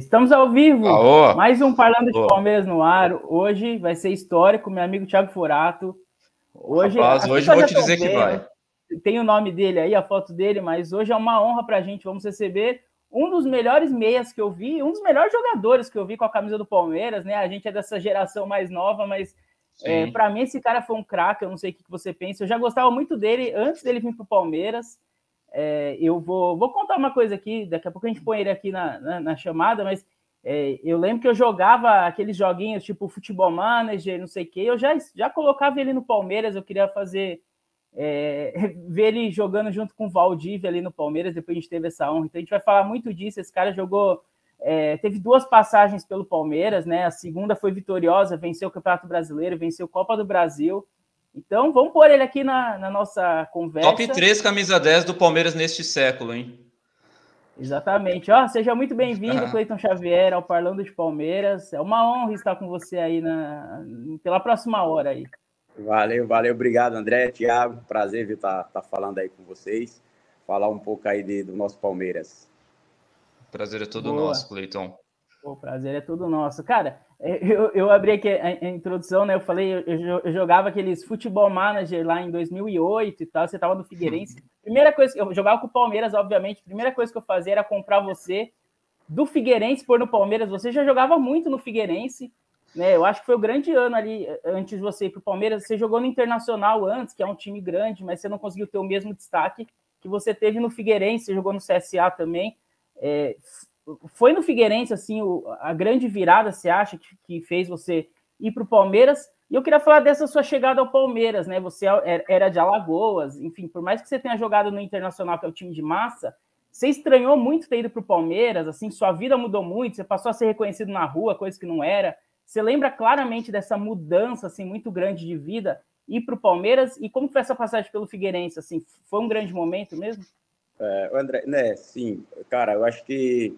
estamos ao vivo. Aô. Mais um Parlando de Palmeiras no ar. Hoje vai ser histórico, meu amigo Thiago Forato. Hoje, Rapaz, hoje vou te dizer que vai. Tem o nome dele aí, a foto dele, mas hoje é uma honra para a gente. Vamos receber um dos melhores meias que eu vi, um dos melhores jogadores que eu vi com a camisa do Palmeiras, né? A gente é dessa geração mais nova, mas é, para mim esse cara foi um craque. Eu não sei o que você pensa. Eu já gostava muito dele antes dele vir para o Palmeiras. É, eu vou, vou contar uma coisa aqui, daqui a pouco a gente põe ele aqui na, na, na chamada, mas é, eu lembro que eu jogava aqueles joguinhos tipo futebol manager, não sei o que, eu já, já colocava ele no Palmeiras, eu queria fazer é, ver ele jogando junto com o Valdívia ali no Palmeiras, depois a gente teve essa honra, então a gente vai falar muito disso, esse cara jogou, é, teve duas passagens pelo Palmeiras, né, a segunda foi vitoriosa, venceu o Campeonato Brasileiro, venceu a Copa do Brasil, então, vamos pôr ele aqui na, na nossa conversa. Top 3 camisa 10 do Palmeiras neste século, hein? Exatamente. Ó, seja muito bem-vindo, ah. Cleiton Xavier, ao Parlando de Palmeiras. É uma honra estar com você aí na, pela próxima hora aí. Valeu, valeu. Obrigado, André, Thiago. Prazer estar tá, tá falando aí com vocês. Falar um pouco aí de, do nosso Palmeiras. Prazer é todo Boa. nosso, Cleiton. O prazer é todo nosso. Cara, eu, eu abri aqui a, introdução, né? Eu falei, eu, eu, jogava aqueles futebol manager lá em 2008 e tal. Você tava no Figueirense. Primeira coisa, eu jogava com o Palmeiras, obviamente. Primeira coisa que eu fazia era comprar você do Figueirense por no Palmeiras. Você já jogava muito no Figueirense, né? Eu acho que foi o grande ano ali antes de você ir para o Palmeiras. Você jogou no Internacional antes, que é um time grande, mas você não conseguiu ter o mesmo destaque que você teve no Figueirense. Você jogou no CSA também. É, foi no Figueirense, assim, o, a grande virada, você acha, que, que fez você ir para o Palmeiras? E eu queria falar dessa sua chegada ao Palmeiras, né? Você é, era de Alagoas, enfim, por mais que você tenha jogado no Internacional, que é o time de massa, você estranhou muito ter ido para o Palmeiras, assim, sua vida mudou muito, você passou a ser reconhecido na rua, coisa que não era. Você lembra claramente dessa mudança, assim, muito grande de vida, ir para o Palmeiras? E como foi essa passagem pelo Figueirense, assim? Foi um grande momento mesmo? É, André, né, sim, cara, eu acho que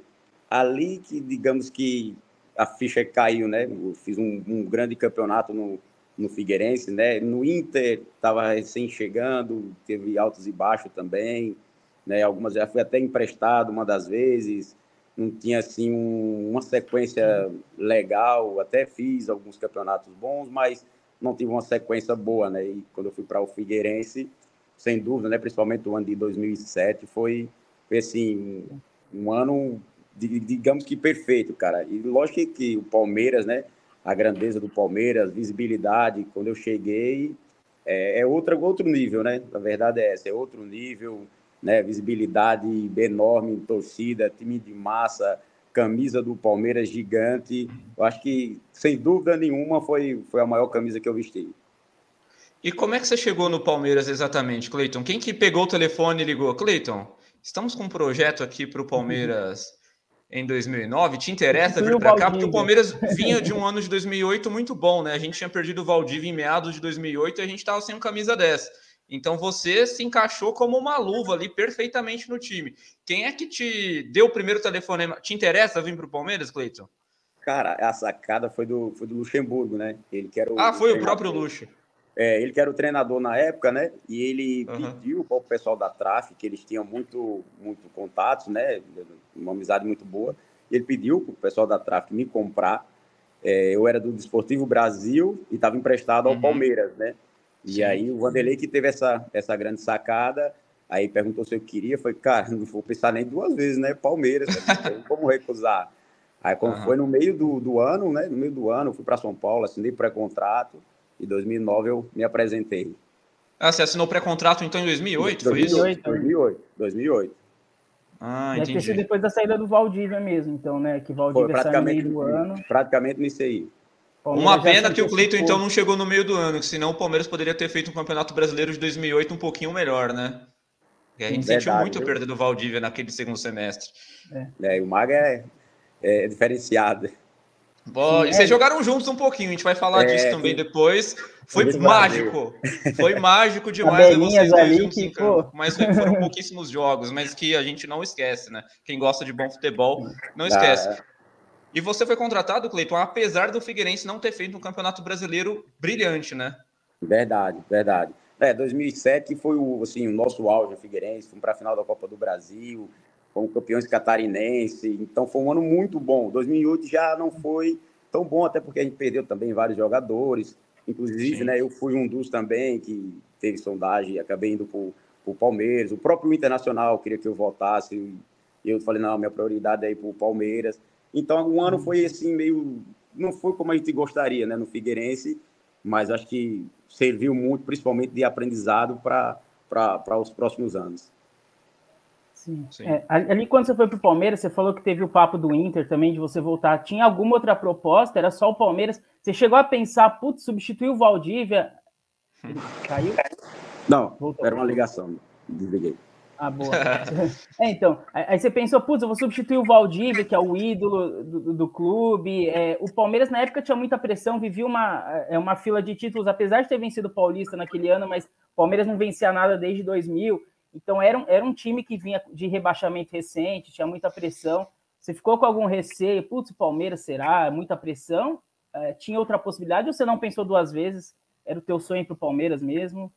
ali que, digamos que a ficha caiu, né? Eu fiz um, um grande campeonato no, no Figueirense, né? No Inter estava recém chegando, teve altos e baixos também, né? Algumas já fui até emprestado uma das vezes, não tinha assim um, uma sequência legal, até fiz alguns campeonatos bons, mas não tive uma sequência boa, né? E quando eu fui para o Figueirense, sem dúvida, né? Principalmente o ano de 2007 foi, foi assim um ano digamos que perfeito, cara. E lógico que o Palmeiras, né? A grandeza do Palmeiras, visibilidade, quando eu cheguei, é, é outra, outro nível, né? A verdade é essa, é outro nível, né? Visibilidade enorme, torcida, time de massa, camisa do Palmeiras gigante. Eu acho que, sem dúvida nenhuma, foi, foi a maior camisa que eu vesti. E como é que você chegou no Palmeiras exatamente, Cleiton? Quem que pegou o telefone e ligou? Cleiton, estamos com um projeto aqui para o Palmeiras em 2009, te interessa vir para cá? Porque o Palmeiras vinha de um ano de 2008 muito bom, né? A gente tinha perdido o Valdívia em meados de 2008 e a gente estava sem camisa dessa. Então você se encaixou como uma luva ali perfeitamente no time. Quem é que te deu o primeiro telefonema? Te interessa vir para o Palmeiras, Cleiton? Cara, a sacada foi do, foi do Luxemburgo, né? Ele que era o, ah, foi o, o próprio Luxo. É, ele que era o treinador na época, né? E ele uhum. pediu para o pessoal da Traf, que eles tinham muito, muito contatos, né? Uma amizade muito boa. Ele pediu para o pessoal da Traf me comprar. É, eu era do Desportivo Brasil e estava emprestado ao uhum. Palmeiras, né? E Sim. aí o Vanderlei que teve essa, essa grande sacada, aí perguntou se eu queria, foi, cara, não vou pensar nem duas vezes, né? Palmeiras, né? como recusar? Aí quando uhum. foi no meio do, do ano, né? No meio do ano, fui para São Paulo, assinei pré-contrato. Em 2009 eu me apresentei. Ah, você assinou pré-contrato então em 2008, 2008 foi isso? 2008, 2008. Ah, Deve entendi. ter depois da saída do Valdívia mesmo, então, né? Que Valdívia foi, saiu no meio do ano. Praticamente nisso aí. Uma pena que o Cleiton então não chegou no meio do ano, que senão o Palmeiras poderia ter feito um campeonato brasileiro de 2008 um pouquinho melhor, né? E a gente Verdade, sentiu muito a perda do Valdívia naquele segundo semestre. É, é o Maga é, é diferenciado. Bom, vocês jogaram juntos um pouquinho, a gente vai falar é, disso também depois. Foi mágico, foi mágico demais vocês ali que, mas foram pouquíssimos jogos, mas que a gente não esquece, né? Quem gosta de bom futebol não esquece. Ah, e você foi contratado, Cleiton, apesar do Figueirense não ter feito um campeonato brasileiro brilhante, né? Verdade, verdade. É, 2007 foi o, assim, o nosso auge, o Figueirense, fomos para a final da Copa do Brasil, fomos campeões catarinense, então foi um ano muito bom. 2008 já não foi tão bom, até porque a gente perdeu também vários jogadores, inclusive, né, eu fui um dos também que teve sondagem e acabei indo para o Palmeiras, o próprio Internacional queria que eu voltasse, e eu falei, não, minha prioridade é ir para o Palmeiras. Então, um ano foi assim, meio. Não foi como a gente gostaria, né, no Figueirense, mas acho que serviu muito, principalmente de aprendizado para os próximos anos. Sim. Sim. É, ali, quando você foi para o Palmeiras, você falou que teve o papo do Inter também, de você voltar. Tinha alguma outra proposta? Era só o Palmeiras? Você chegou a pensar, putz, substituir o Valdívia? Ele caiu? Não, Voltou. era uma ligação. Desliguei. Ah, boa. é, então, aí você pensou, putz, eu vou substituir o Valdívia, que é o ídolo do, do clube. É, o Palmeiras, na época, tinha muita pressão, vivia uma, é, uma fila de títulos, apesar de ter vencido o Paulista naquele ano, mas o Palmeiras não vencia nada desde 2000. Então, era um, era um time que vinha de rebaixamento recente, tinha muita pressão. Você ficou com algum receio? Putz, o Palmeiras será? Muita pressão? É, tinha outra possibilidade ou você não pensou duas vezes? Era o teu sonho para o Palmeiras mesmo?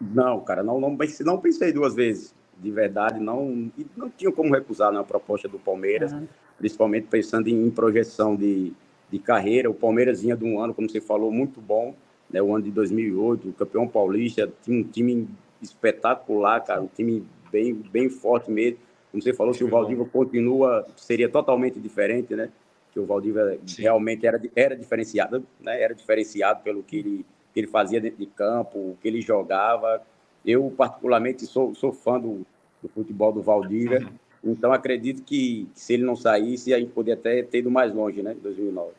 Não, cara, não, não, não pensei duas vezes de verdade, não, não tinha como recusar na proposta do Palmeiras, uhum. principalmente pensando em, projeção de, de carreira. O Palmeiras vinha de um ano, como você falou, muito bom, né, o ano de 2008, o campeão paulista, tinha um time espetacular, cara, um time bem, bem forte mesmo. Como você falou, se o Valdívia continua, seria totalmente diferente, né? Que o Valdívia Sim. realmente era, era diferenciado, né? Era diferenciado pelo que ele, que ele fazia dentro de campo, o que ele jogava. Eu, particularmente, sou, sou fã do, do futebol do Valdívia. Uhum. Então, acredito que, que, se ele não saísse, a gente poderia até ter ido mais longe, né? Em 2009.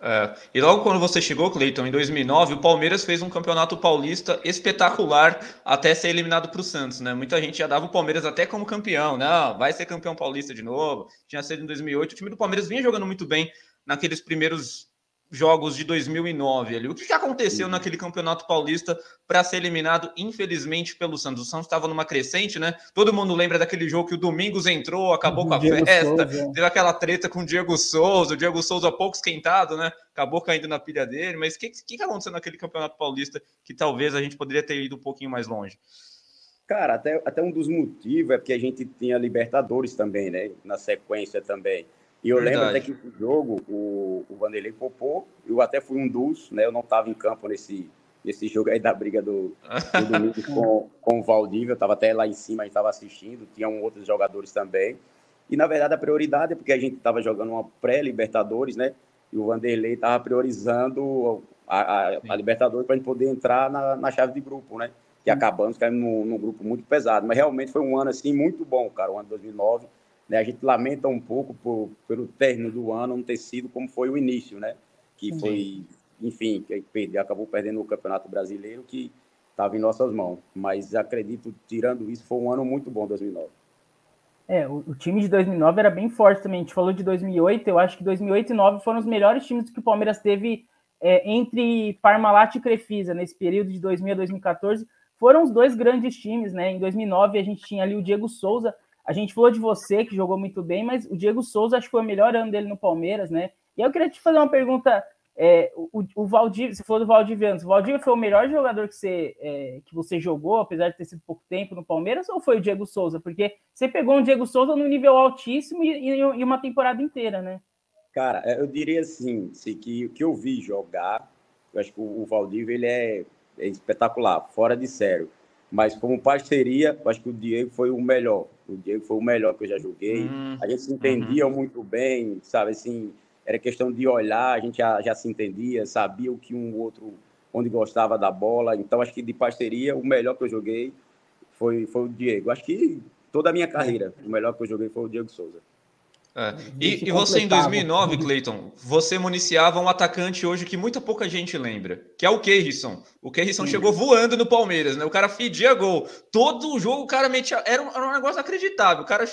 É, e logo quando você chegou, Cleiton, em 2009, o Palmeiras fez um campeonato paulista espetacular até ser eliminado para o Santos, né? Muita gente já dava o Palmeiras até como campeão, né? vai ser campeão paulista de novo. Tinha sido em 2008. O time do Palmeiras vinha jogando muito bem naqueles primeiros jogos de 2009 ali. O que, que aconteceu naquele Campeonato Paulista para ser eliminado, infelizmente, pelo Santos? O Santos estava numa crescente, né? Todo mundo lembra daquele jogo que o Domingos entrou, acabou com a Diego festa, Souza. teve aquela treta com o Diego Souza, o Diego Souza pouco esquentado, né? Acabou caindo na pilha dele. Mas o que, que, que aconteceu naquele Campeonato Paulista que talvez a gente poderia ter ido um pouquinho mais longe? Cara, até, até um dos motivos é porque a gente tinha Libertadores também, né? Na sequência também. E eu Verdade. lembro até que no jogo o, o Vanderlei popou, eu até fui um dos, né? Eu não estava em campo nesse, nesse jogo aí da briga do, do domingo com, com o Valdívia, eu estava até lá em cima, a gente estava assistindo, tinham outros jogadores também. E na verdade a prioridade é porque a gente estava jogando uma pré-Libertadores, né? E o Vanderlei estava priorizando a, a, a Libertadores para a gente poder entrar na, na chave de grupo, né? Que acabamos caindo num, num grupo muito pesado. Mas realmente foi um ano assim muito bom, cara, o ano de 2009 né? A gente lamenta um pouco por, pelo término do ano não ter sido como foi o início, né? Que Sim. foi, enfim, que acabou perdendo o Campeonato Brasileiro, que estava em nossas mãos. Mas acredito, tirando isso, foi um ano muito bom 2009. É, o, o, time de 2009 era bem forte também. A gente falou de 2008, eu acho que 2008 e 2009 foram os melhores times que o Palmeiras teve é, entre Parmalat e Crefisa, nesse período de 2000 a 2014. Foram os dois grandes times, né? Em 2009 a gente tinha ali o Diego Souza, a gente falou de você, que jogou muito bem, mas o Diego Souza acho que foi o melhor ano dele no Palmeiras, né? E eu queria te fazer uma pergunta. É, o, o Valdívia, você falou do Valdívia antes. O Valdívia foi o melhor jogador que você, é, que você jogou, apesar de ter sido pouco tempo no Palmeiras, ou foi o Diego Souza? Porque você pegou um Diego Souza no nível altíssimo e, e uma temporada inteira, né? Cara, eu diria assim, que que eu vi jogar, eu acho que o, o Valdívia ele é, é espetacular, fora de sério. Mas como parceria, eu acho que o Diego foi o melhor. O Diego foi o melhor que eu já joguei. Hum, a gente se entendia uhum. muito bem, sabe? Assim, era questão de olhar, a gente já, já se entendia, sabia o que um outro, onde gostava da bola. Então, acho que de parceria, o melhor que eu joguei foi, foi o Diego. Acho que toda a minha carreira, o melhor que eu joguei foi o Diego Souza. É. E, e, você em 2009, Cleiton, você municiava um atacante hoje que muita pouca gente lembra, que é o Keirson. O Keirson chegou voando no Palmeiras, né? O cara fedia gol. Todo o jogo o cara metia. Era um, era um negócio acreditável. O cara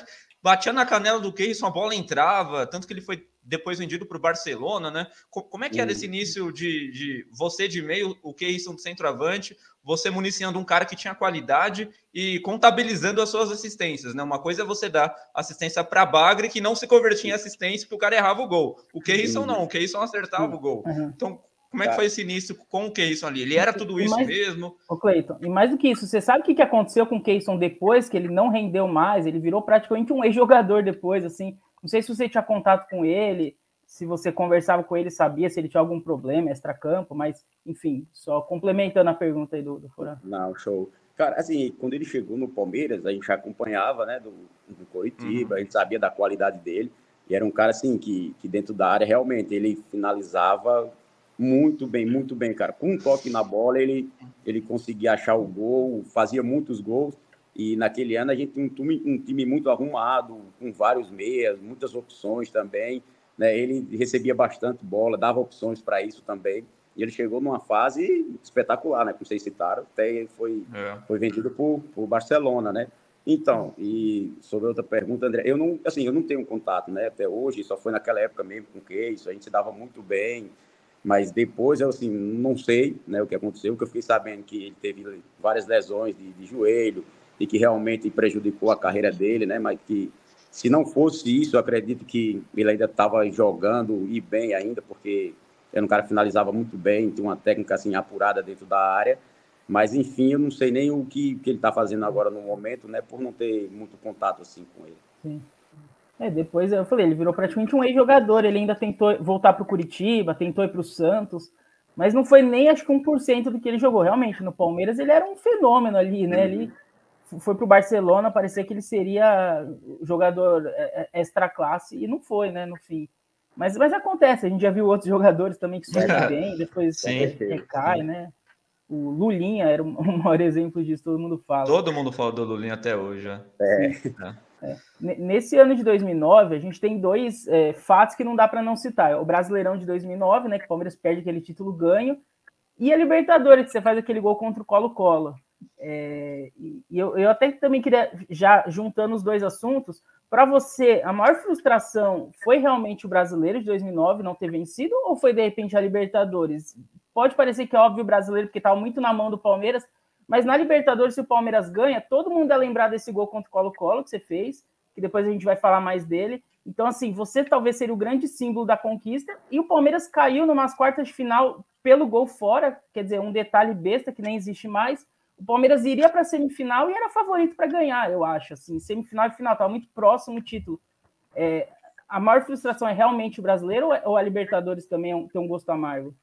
batia na canela do Keirson, a bola entrava, tanto que ele foi depois vendido para o Barcelona, né? Como é que era esse início de, de você de meio, o Keirson do centroavante, você municiando um cara que tinha qualidade e contabilizando as suas assistências, né? Uma coisa é você dar assistência para Bagre que não se convertia em assistência porque o cara errava o gol. O Keirson não, o Keirson acertava o gol. Então, como é que foi esse início com o Keyson ali? Ele era tudo isso mais, mesmo? Ô Cleiton, e mais do que isso, você sabe o que, que aconteceu com o Keyson depois, que ele não rendeu mais, ele virou praticamente um ex-jogador depois, assim. Não sei se você tinha contato com ele, se você conversava com ele, sabia se ele tinha algum problema extra-campo, mas, enfim, só complementando a pergunta aí do, do Furão. Não, show. Cara, assim, quando ele chegou no Palmeiras, a gente acompanhava, né, do, do Coritiba, uhum. a gente sabia da qualidade dele, e era um cara, assim, que, que dentro da área, realmente, ele finalizava muito bem, muito bem, cara. Com um toque na bola, ele, ele conseguia achar o gol, fazia muitos gols, e naquele ano a gente tinha um time, um time muito arrumado, com vários meias, muitas opções também, né? Ele recebia bastante bola, dava opções para isso também. E ele chegou numa fase espetacular, né? Como vocês citaram, até foi, é. foi vendido por, por Barcelona, né? Então, e sobre outra pergunta, André, eu não, assim, eu não tenho contato, né? Até hoje, só foi naquela época mesmo com o Case, a gente se dava muito bem, mas depois eu, assim, não sei, né, o que aconteceu, porque eu fiquei sabendo que ele teve várias lesões de, de joelho e que realmente prejudicou a carreira dele, né? Mas que se não fosse isso, eu acredito que ele ainda estava jogando e bem ainda, porque era um cara que finalizava muito bem, tinha uma técnica assim apurada dentro da área. Mas enfim, eu não sei nem o que, que ele está fazendo agora no momento, né? Por não ter muito contato assim com ele. Sim. É, depois eu falei, ele virou praticamente um ex-jogador, ele ainda tentou voltar para o Curitiba, tentou ir para o Santos, mas não foi nem acho que 1% do que ele jogou. Realmente, no Palmeiras ele era um fenômeno ali, né? Uhum. Ele foi para o Barcelona, parecia que ele seria jogador é, é, extra classe, e não foi, né, no fim. Mas, mas acontece, a gente já viu outros jogadores também que surgem bem, depois recai, né? O Lulinha era o maior exemplo disso, todo mundo fala. Todo mundo fala do Lulinha até hoje. É. é. é. Nesse ano de 2009, a gente tem dois é, fatos que não dá para não citar. O Brasileirão de 2009, né, que o Palmeiras perde aquele título ganho, e a Libertadores, que você faz aquele gol contra o Colo-Colo. É, e eu, eu até também queria, já juntando os dois assuntos, para você, a maior frustração foi realmente o brasileiro de 2009 não ter vencido ou foi de repente a Libertadores? Pode parecer que é óbvio o brasileiro, porque estava muito na mão do Palmeiras, mas na Libertadores, se o Palmeiras ganha, todo mundo é lembrar desse gol contra o Colo-Colo que você fez, que depois a gente vai falar mais dele. Então, assim, você talvez seria o grande símbolo da conquista, e o Palmeiras caiu numas quartas de final pelo gol fora, quer dizer, um detalhe besta que nem existe mais, o Palmeiras iria para a semifinal e era favorito para ganhar, eu acho. Assim, semifinal e final, estava muito próximo o título. É, a maior frustração é realmente o brasileiro ou a Libertadores também é tem um gosto amargo?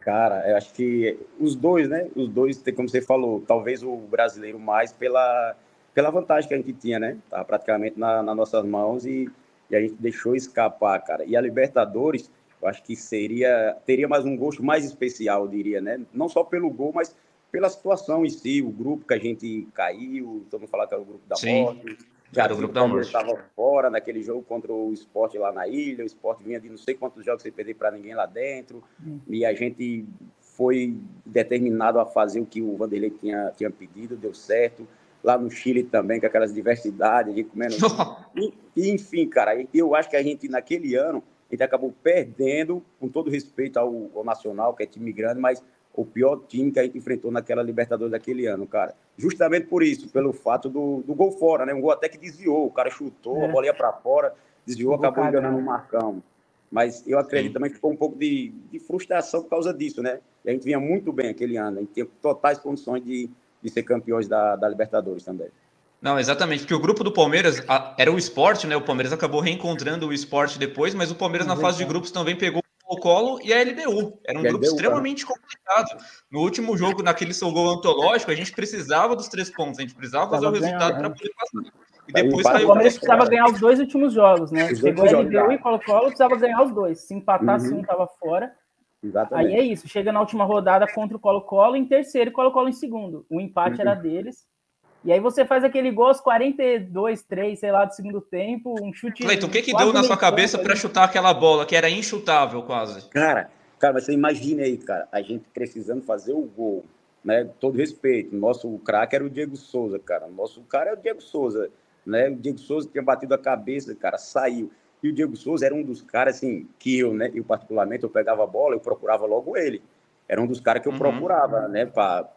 Cara, eu acho que os dois, né? Os dois, como você falou, talvez o brasileiro mais pela, pela vantagem que a gente tinha, né? Tava praticamente na, nas nossas mãos e, e a gente deixou escapar, cara. E a Libertadores, eu acho que seria teria mais um gosto mais especial, eu diria, né? Não só pelo gol, mas pela situação em si, o grupo que a gente caiu, todo mundo falar que era o grupo da Sim. morte. Já era o grupo da morte. estava fora naquele jogo contra o esporte lá na ilha, o esporte vinha de não sei quantos jogos sem perder para ninguém lá dentro, hum. e a gente foi determinado a fazer o que o Vanderlei tinha, tinha pedido, deu certo. Lá no Chile também, com aquelas diversidades, a gente comendo. e, enfim, cara, eu acho que a gente, naquele ano, a gente acabou perdendo, com todo respeito ao, ao Nacional, que é time grande, mas o pior time que a gente enfrentou naquela Libertadores daquele ano, cara. Justamente por isso, pelo fato do, do gol fora, né? Um gol até que desviou, o cara chutou, é. a bola ia para fora, desviou, acabou enganando o Marcão. Mas eu acredito Sim. também que foi um pouco de, de, frustração por causa disso, né? E a gente vinha muito bem aquele ano, a gente tinha totais condições de, de ser campeões da, da Libertadores também. Não, exatamente, porque o grupo do Palmeiras a, era o esporte, né? O Palmeiras acabou reencontrando o esporte depois, mas o Palmeiras na fase de grupos também pegou Colo-Colo e a LDU. Era um grupo LDU, extremamente cara. complicado. No último jogo, naquele seu gol antológico, a gente precisava dos três pontos, a gente precisava fazer o resultado para poder passar. E depois caiu o Palmeiras precisava ganhar os dois últimos jogos, né? Chegou a LDU e Colo-Colo, precisava ganhar os dois. Se empatasse, uhum. um estava fora. Exatamente. Aí é isso, chega na última rodada contra o Colo-Colo em terceiro e Colo-Colo em segundo. O empate uhum. era deles. E aí você faz aquele gol aos 42, 3, sei lá, do segundo tempo, um chute. Cleiton, o que que deu na sua cabeça para chutar aquela bola que era inchutável quase? Cara, cara, você imagina aí, cara, a gente precisando fazer o gol, né? Todo respeito, nosso craque era o Diego Souza, cara. Nosso cara é o Diego Souza, né? O Diego Souza tinha batido a cabeça, cara, saiu. E o Diego Souza era um dos caras assim que eu, né, eu particularmente eu pegava a bola, eu procurava logo ele era um dos caras que eu uhum. procurava, né, para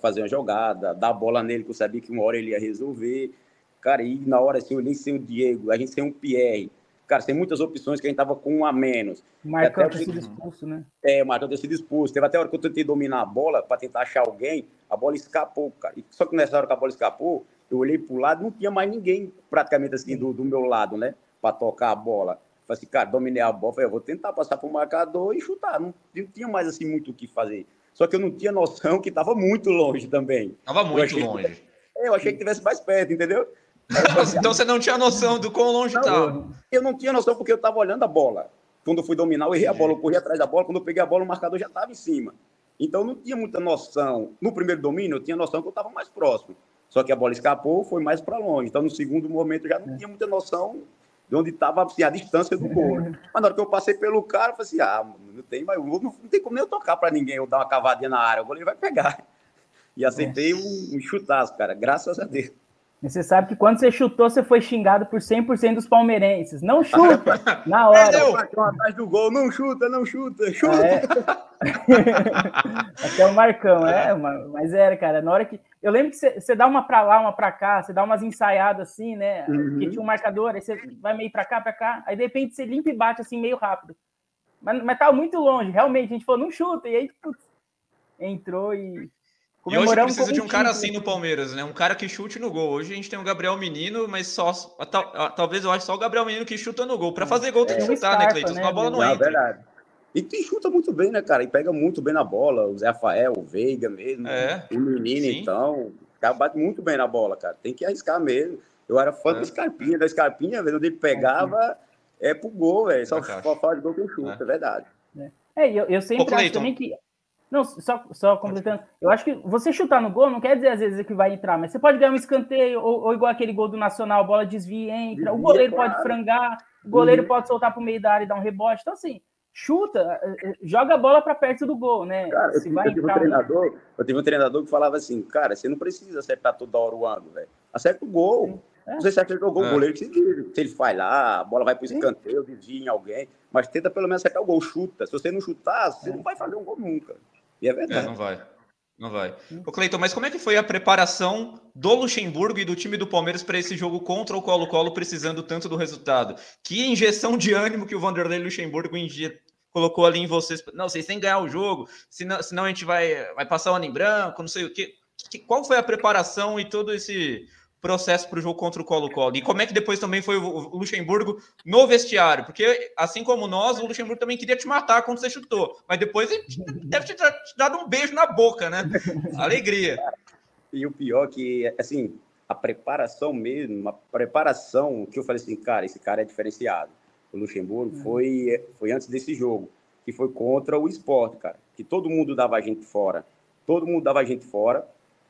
fazer uma jogada, dar a bola nele, que eu sabia que uma hora ele ia resolver. Cara, e na hora assim, eu nem sei o Diego, a gente tem um Pierre. Cara, tem muitas opções que a gente tava com um a menos. O Marcão ter sido expulso, né? É, o Marcão ter sido expulso. Teve até hora que eu tentei dominar a bola para tentar achar alguém, a bola escapou, cara. Só que nessa hora que a bola escapou, eu olhei pro lado, não tinha mais ninguém praticamente assim do, do meu lado, né? Para tocar a bola. Falei assim, cara, dominei a bola, falei, eu vou tentar passar pro marcador e chutar. Não, não tinha mais assim muito o que fazer. Só que eu não tinha noção que estava muito longe também. Tava muito longe. Que, é, eu achei que tivesse mais perto, entendeu? então você não tinha noção do quão longe estava. Eu não tinha noção porque eu estava olhando a bola. Quando eu fui dominar, eu errei a bola, eu corri atrás da bola. Quando eu peguei a bola, o marcador já estava em cima. Então eu não tinha muita noção. No primeiro domínio, eu tinha noção que eu estava mais próximo. Só que a bola escapou, foi mais para longe. Então no segundo momento, eu já não tinha muita noção de onde estava a distância do gol. Mas na hora que eu passei pelo cara, eu falei assim: ah, não tem, mais, não, não tem como nem eu tocar para ninguém, eu dar uma cavadinha na área, o goleiro vai pegar. E aceitei um, um chutaço, cara, graças a Deus. Você sabe que quando você chutou, você foi xingado por 100% dos palmeirenses. Não chuta! na hora. É, atrás do gol, não chuta, não chuta, chuta. É. Até o Marcão, é, mas era, cara. Na hora que. Eu lembro que você, você dá uma pra lá, uma pra cá, você dá umas ensaiadas assim, né? Uhum. Porque tinha um marcador, aí você vai meio pra cá, pra cá, aí de repente você limpa e bate assim meio rápido. Mas, mas tava muito longe, realmente. A gente falou, não chuta, e aí, putz, entrou e e hoje precisa de um cara assim no Palmeiras, né? Um cara que chute no gol. Hoje a gente tem o Gabriel Menino, mas só tal, talvez eu acho só o Gabriel Menino que chuta no gol. Para fazer gol tem que é, chutar, né, Cleiton? Né? A bola não, não entra. Verdade. E que chuta muito bem, né, cara? E pega muito bem na bola. O Zé Rafael, o Veiga mesmo. É. O Menino, Sim. então. O cara bate muito bem na bola, cara. Tem que arriscar mesmo. Eu era fã é. do Scarpinha, da Scarpinha, velho. Onde ele pegava, é pro gol, velho. Só, só fala de gol que chuta, é, é verdade. É, eu, eu sempre Ô, acho também que não, só, só completando. Eu acho que você chutar no gol não quer dizer às vezes que vai entrar, mas você pode ganhar um escanteio, ou, ou igual aquele gol do Nacional, a bola desvia e entra. o goleiro pode frangar, o goleiro uhum. pode soltar para o meio da área e dar um rebote. Então, assim, chuta, eh, eh, joga a bola para perto do gol, né? Cara, Se eu, vai eu, tive um treinador, eu tive um treinador que falava assim, cara, você não precisa acertar toda hora o ângulo, velho. Acerta o gol. É. Você acerta o gol, é. o goleiro que se vira. Se ele vai lá, a bola vai para o escanteio, desvia em alguém, mas tenta pelo menos acertar o gol, chuta. Se você não chutar, você é. não vai fazer um gol nunca. E é verdade. É, não vai. Não vai. Ô, Cleiton, mas como é que foi a preparação do Luxemburgo e do time do Palmeiras para esse jogo contra o Colo-Colo, precisando tanto do resultado? Que injeção de ânimo que o Vanderlei Luxemburgo colocou ali em vocês. Não, vocês têm que ganhar o jogo, senão, senão a gente vai, vai passar o ano em branco, não sei o quê. Qual foi a preparação e todo esse processo para o jogo contra o Colo-Colo? E como é que depois também foi o Luxemburgo no vestiário? Porque, assim como nós, o Luxemburgo também queria te matar quando você chutou. Mas depois ele deve ter te dado um beijo na boca, né? Alegria. E o pior que, assim, a preparação mesmo, a preparação que eu falei assim, cara, esse cara é diferenciado. O Luxemburgo foi, foi antes desse jogo, que foi contra o esporte, cara. Que todo mundo dava a gente fora. Todo mundo dava a gente fora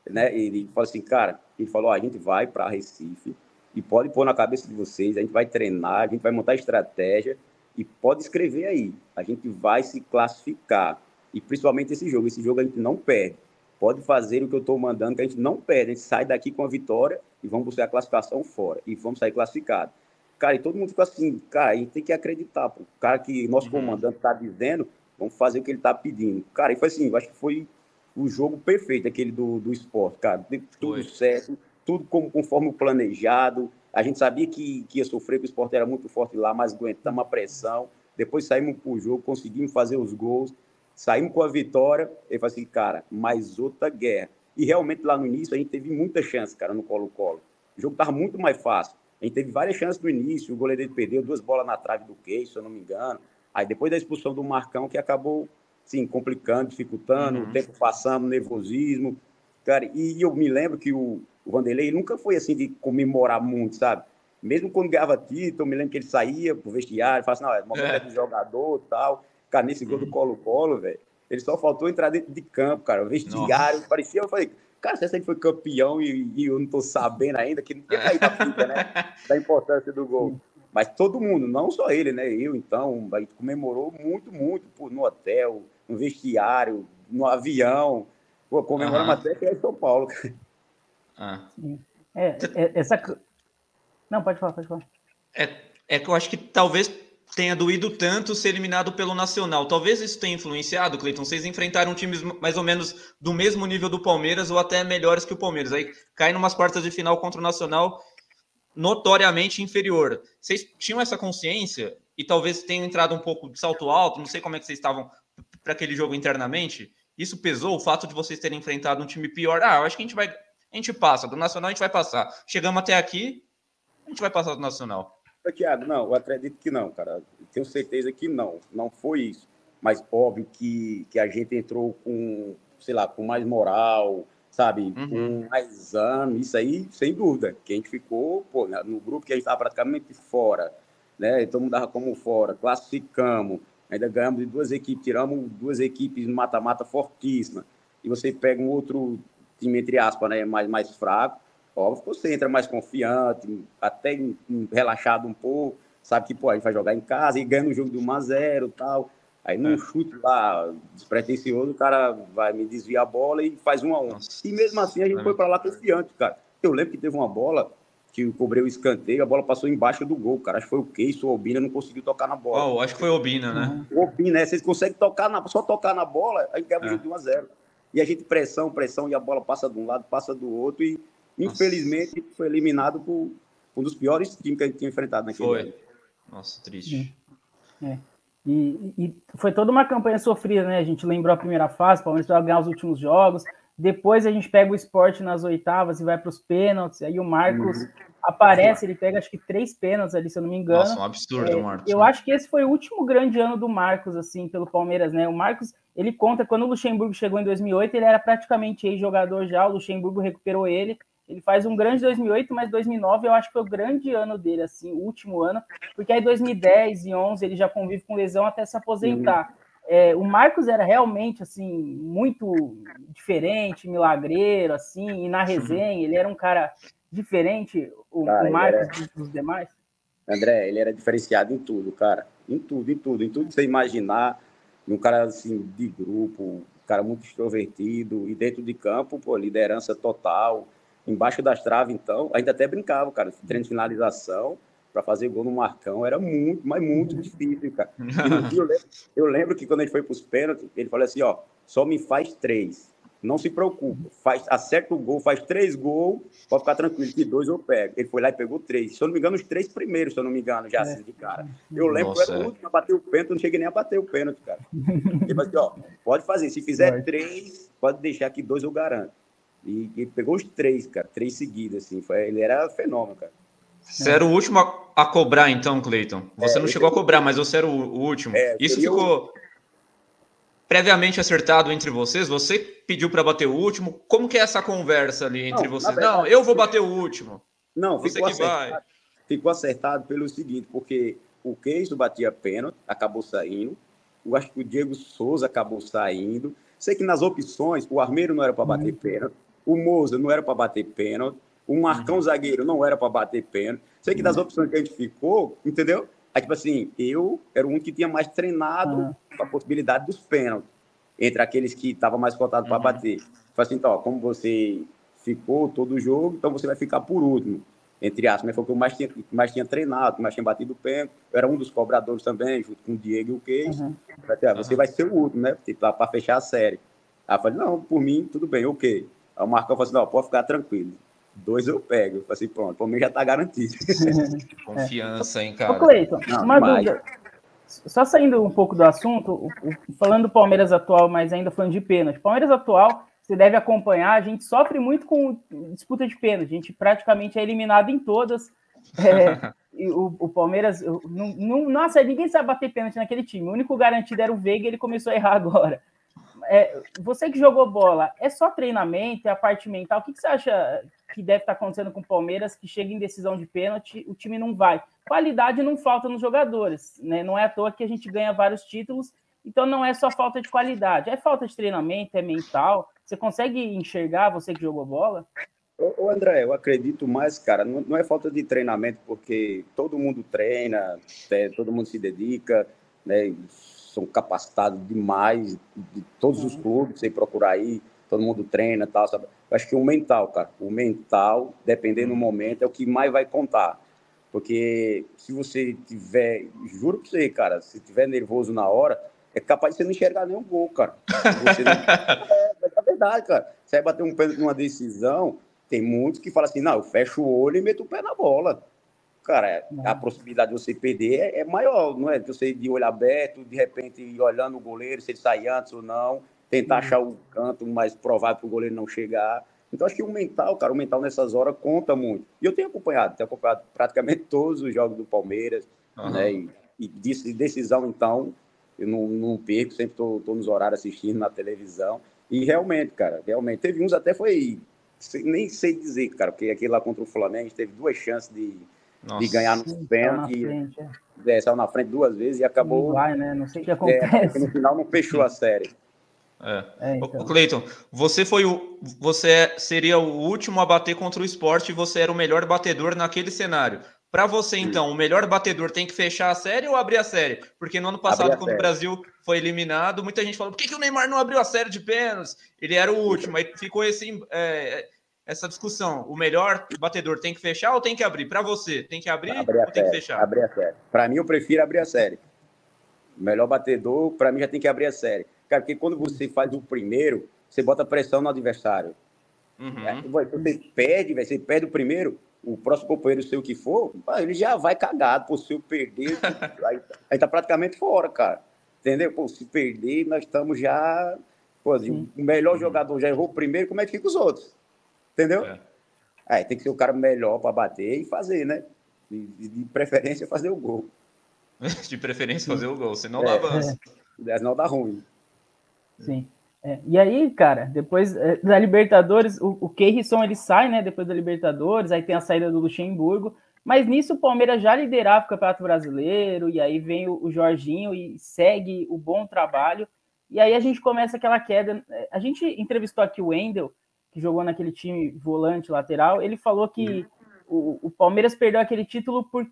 né? Ele falou assim, cara, ele falou, a gente vai para Recife e pode pôr na cabeça de vocês, a gente vai treinar, a gente vai montar estratégia e pode escrever aí, a gente vai se classificar. E principalmente esse jogo, esse jogo a gente não perde. Pode fazer o que eu estou mandando, que a gente não perde. A gente sai daqui com a vitória e vamos buscar a classificação fora. E vamos sair classificado. Cara, e todo mundo ficou assim, cara, a gente tem que acreditar. Pô. O cara que nosso uhum. comandante está dizendo, vamos fazer o que ele está pedindo. Cara, e foi assim, eu acho que foi o jogo perfeito, aquele do, do esporte, cara. Tudo Foi. certo, tudo como, conforme o planejado. A gente sabia que, que ia sofrer, que o esporte era muito forte lá, mas aguentamos a pressão. Depois saímos para o jogo, conseguimos fazer os gols, saímos com a vitória. E falei assim, cara, mais outra guerra. E realmente lá no início a gente teve muita chance, cara, no Colo-Colo. O jogo estava muito mais fácil. A gente teve várias chances no início, o goleiro dele perdeu duas bolas na trave do Queixo, se eu não me engano. Aí depois da expulsão do Marcão, que acabou sim, complicando, dificultando, uhum. o tempo passando, nervosismo. Cara, e eu me lembro que o, o Vanderlei nunca foi assim de comemorar muito, sabe? Mesmo quando ganhava título, eu me lembro que ele saía pro vestiário, falava assim, não, é momento é. do jogador tal. Cara, nesse gol do uhum. Colo-Colo, velho, ele só faltou entrar dentro de campo, cara. O vestiário, Nossa. parecia, eu falei, cara, se esse foi campeão e, e, eu não tô sabendo ainda, que não tinha caído a fita, né? Da importância do gol. Mas todo mundo, não só ele, né? Eu, então, comemorou muito, muito no hotel, no vestiário, no avião. Pô, comemoramos uhum. até que é em São Paulo. Ah. É, é, essa. Não, pode falar, pode falar. É, é que eu acho que talvez tenha doído tanto ser eliminado pelo Nacional. Talvez isso tenha influenciado, Cleiton. Vocês enfrentaram times mais ou menos do mesmo nível do Palmeiras ou até melhores que o Palmeiras. Aí cai numas quartas de final contra o Nacional notoriamente inferior. Vocês tinham essa consciência e talvez tenham entrado um pouco de salto alto, não sei como é que vocês estavam para aquele jogo internamente. Isso pesou o fato de vocês terem enfrentado um time pior. Ah, eu acho que a gente vai, a gente passa, do Nacional a gente vai passar. Chegamos até aqui, a gente vai passar do Nacional. Tiago, não, eu acredito que não, cara. Tenho certeza que não. Não foi isso. Mas óbvio que, que a gente entrou com, sei lá, com mais moral, sabe? Uhum. Com mais exame, isso aí, sem dúvida. Que a gente ficou, pô, no grupo que a gente estava praticamente fora, né? Todo mundo dava como fora, classificamos, ainda ganhamos de duas equipes, tiramos duas equipes mata-mata fortíssima. E você pega um outro time, entre aspas, né, mais, mais fraco, óbvio, você entra mais confiante, até relaxado um pouco, sabe que, pô, a gente vai jogar em casa e ganha no jogo de 1 a 0 tal. Aí num é. chute lá despretensioso, o cara vai me desviar a bola e faz um a um. Nossa. E mesmo assim a gente é. foi para lá confiante, cara. Eu lembro que teve uma bola que eu cobrei o escanteio, a bola passou embaixo do gol, cara. Acho que foi o Keiso, o Obina não conseguiu tocar na bola. Oh, acho que foi o Obina, né? O Obina, né? Vocês conseguem tocar na, só tocar na bola, aí ganha o é. jogo de 1 a 0 E a gente pressão, pressão, e a bola passa de um lado, passa do outro, e Infelizmente, Nossa. foi eliminado por um dos piores times que a gente tinha enfrentado naquele foi. ano. Nossa, triste. É. E, e, foi toda uma campanha sofrida, né? A gente lembrou a primeira fase, o Palmeiras vai ganhar os últimos jogos. Depois a gente pega o esporte nas oitavas e vai para os pênaltis. Aí o Marcos uhum. aparece, ele pega acho que três pênaltis ali, se eu não me engano. Nossa, um absurdo, é, Marcos. Eu né? acho que esse foi o último grande ano do Marcos, assim, pelo Palmeiras, né? O Marcos, ele conta, quando o Luxemburgo chegou em 2008, ele era praticamente ex-jogador já, o Luxemburgo recuperou ele ele faz um grande 2008, mas 2009 eu acho que foi o grande ano dele, assim, o último ano, porque aí 2010 e 11 ele já convive com lesão até se aposentar. Uhum. É, o Marcos era realmente assim muito diferente, milagreiro, assim, e na resenha ele era um cara diferente, o, cara, o Marcos era... dos demais. André, ele era diferenciado em tudo, cara, em tudo, em tudo, em tudo que você imaginar, um cara assim de grupo, um cara muito extrovertido. E dentro de campo, pô, liderança total. Embaixo das traves, então, ainda até brincava, cara, treino de finalização para fazer gol no Marcão era muito, mas muito difícil, cara. eu, lembro, eu, lembro, que quando a gente foi para os pênaltis, ele falou assim, ó, só me faz três, não se preocupe, faz, acerta o gol, faz três gols, pode ficar tranquilo, que dois eu pego. Ele foi lá e pegou três, se eu não me engano, os três primeiros, se eu não me engano, já é. assim de cara. Eu lembro Nossa, que eu era o último a bater o pênalti, não cheguei nem a bater o pênalti, cara. Ele falou assim, ó, pode fazer, se fizer três, pode deixar que dois eu garanto. E, e pegou os três, cara, três seguidas, assim. Foi, ele era fenômeno, cara. Você era o último a, a cobrar, então, Cleiton. Você é, não chegou a cobrar, mas você era o, o último. É, Isso ficou previamente acertado entre vocês? Você pediu para bater o último? Como que é essa conversa ali entre não, vocês? Verdade, não, eu vou bater o último. Não, você ficou acertado, vai. ficou acertado pelo seguinte, porque o Queijo batia pênalti, acabou saindo. Eu acho que o Diego Souza acabou saindo. Sei que nas opções, o Armeiro não era para bater uhum. pênalti. O Moza não era para bater pênalti. O Marcão uhum. zagueiro não era para bater pênalti. Sei que das uhum. opções que a gente ficou, entendeu? Aí, tipo assim, eu era o único que tinha mais treinado uhum. a possibilidade dos pênaltis, entre aqueles que estavam mais cotados para uhum. bater. Falei assim, então, ó, como você ficou todo o jogo, então você vai ficar por último, entre aspas. Mas foi o que eu mais tinha, mais tinha treinado, mais tinha batido pênalti. Eu era um dos cobradores também, junto com o Diego e o Queijo. Uhum. Falei, ah, você vai ser o último, né? Para fechar a série. Aí eu falei, não, por mim, tudo bem, ok. Aí o Marcão falou assim: não, pode ficar tranquilo. Dois eu pego. Eu falei assim: pronto, para mim já está garantido. Confiança, hein, cara. Ô, Cleiton, uma mas... dúvida. Só saindo um pouco do assunto, falando do Palmeiras atual, mas ainda falando de pênalti. Palmeiras atual, você deve acompanhar, a gente sofre muito com disputa de pênalti. A gente praticamente é eliminado em todas. É, o, o, Palmeiras, não, não, nossa, ninguém sabe bater pênalti naquele time. O único garantido era o Veiga, ele começou a errar agora é, você que jogou bola, é só treinamento, é a parte mental? O que, que você acha que deve estar acontecendo com o Palmeiras, que chega em decisão de pênalti, o time não vai? Qualidade não falta nos jogadores, né? Não é à toa que a gente ganha vários títulos, então não é só falta de qualidade, é falta de treinamento, é mental. Você consegue enxergar, você que jogou bola? Ô, André, eu acredito mais, cara, não, não é falta de treinamento, porque todo mundo treina, é, todo mundo se dedica, né? são capacitados demais, de todos os uhum. clubes, sem procurar aí, todo mundo treina tal, sabe? Eu acho que o mental, cara, o mental, dependendo do uhum. momento, é o que mais vai contar. Porque se você tiver, juro pra você, cara, se tiver nervoso na hora, é capaz de você não enxergar nenhum gol, cara. Você não... é, é verdade, cara. Você vai bater um pênalti numa decisão, tem muitos que falam assim, não, eu fecho o olho e meto o pé na bola. Cara, a possibilidade de você perder é, é, maior, não é? Você de olho aberto, de repente olhando o goleiro, se ele sai antes ou não, tentar uhum. achar o canto mais provável para o goleiro não chegar. Então, acho que o mental, cara, o mental nessas horas conta muito. E eu tenho acompanhado, tenho acompanhado praticamente todos os jogos do Palmeiras, uhum. né? E, e decisão, então, eu não, não perco, sempre estou nos horários assistindo na televisão. E realmente, cara, realmente. Teve uns até foi. Nem sei dizer, cara, porque aquele lá contra o Flamengo teve duas chances de, de ganhar no pênalti. É. É, saiu na frente duas vezes e acabou. Não vai, né? Não sei o que é, acontece. É, no final não fechou a série. É. é então. O Cleiton, você foi o. Você seria o último a bater contra o esporte e você era o melhor batedor naquele cenário. Para você, então, o melhor batedor tem que fechar a série ou abrir a série? Porque no ano passado, quando o Brasil foi eliminado, muita gente falou: por que, que o Neymar não abriu a série de pênaltis? Ele era o último. Aí ficou esse, é, essa discussão. O melhor batedor tem que fechar ou tem que abrir? Para você, tem que abrir, abrir ou tem série, que fechar? Abrir a série. Para mim, eu prefiro abrir a série. O melhor batedor, para mim, já tem que abrir a série. Cara, porque quando você faz o primeiro, você bota pressão no adversário. Uhum. É, você perde, você perde o primeiro, o próximo companheiro seu que for, ele já vai cagado. Pô, se eu perder, aí, aí tá praticamente fora, cara. Entendeu? Pô, se perder, nós estamos já. Pô, o melhor uhum. jogador já errou primeiro, como é que fica os outros? Entendeu? É. Aí tem que ser o cara melhor para bater e fazer, né? De, de, preferência, fazer o gol. de preferência, fazer o gol, senão é. dá avanço. É. Senão dá ruim. Sim. É, e aí, cara, depois é, da Libertadores, o, o Keirson ele sai, né? Depois da Libertadores, aí tem a saída do Luxemburgo. Mas nisso o Palmeiras já liderava o Campeonato Brasileiro, e aí vem o, o Jorginho e segue o bom trabalho. E aí a gente começa aquela queda. É, a gente entrevistou aqui o Wendel, que jogou naquele time volante lateral. Ele falou que o, o Palmeiras perdeu aquele título por,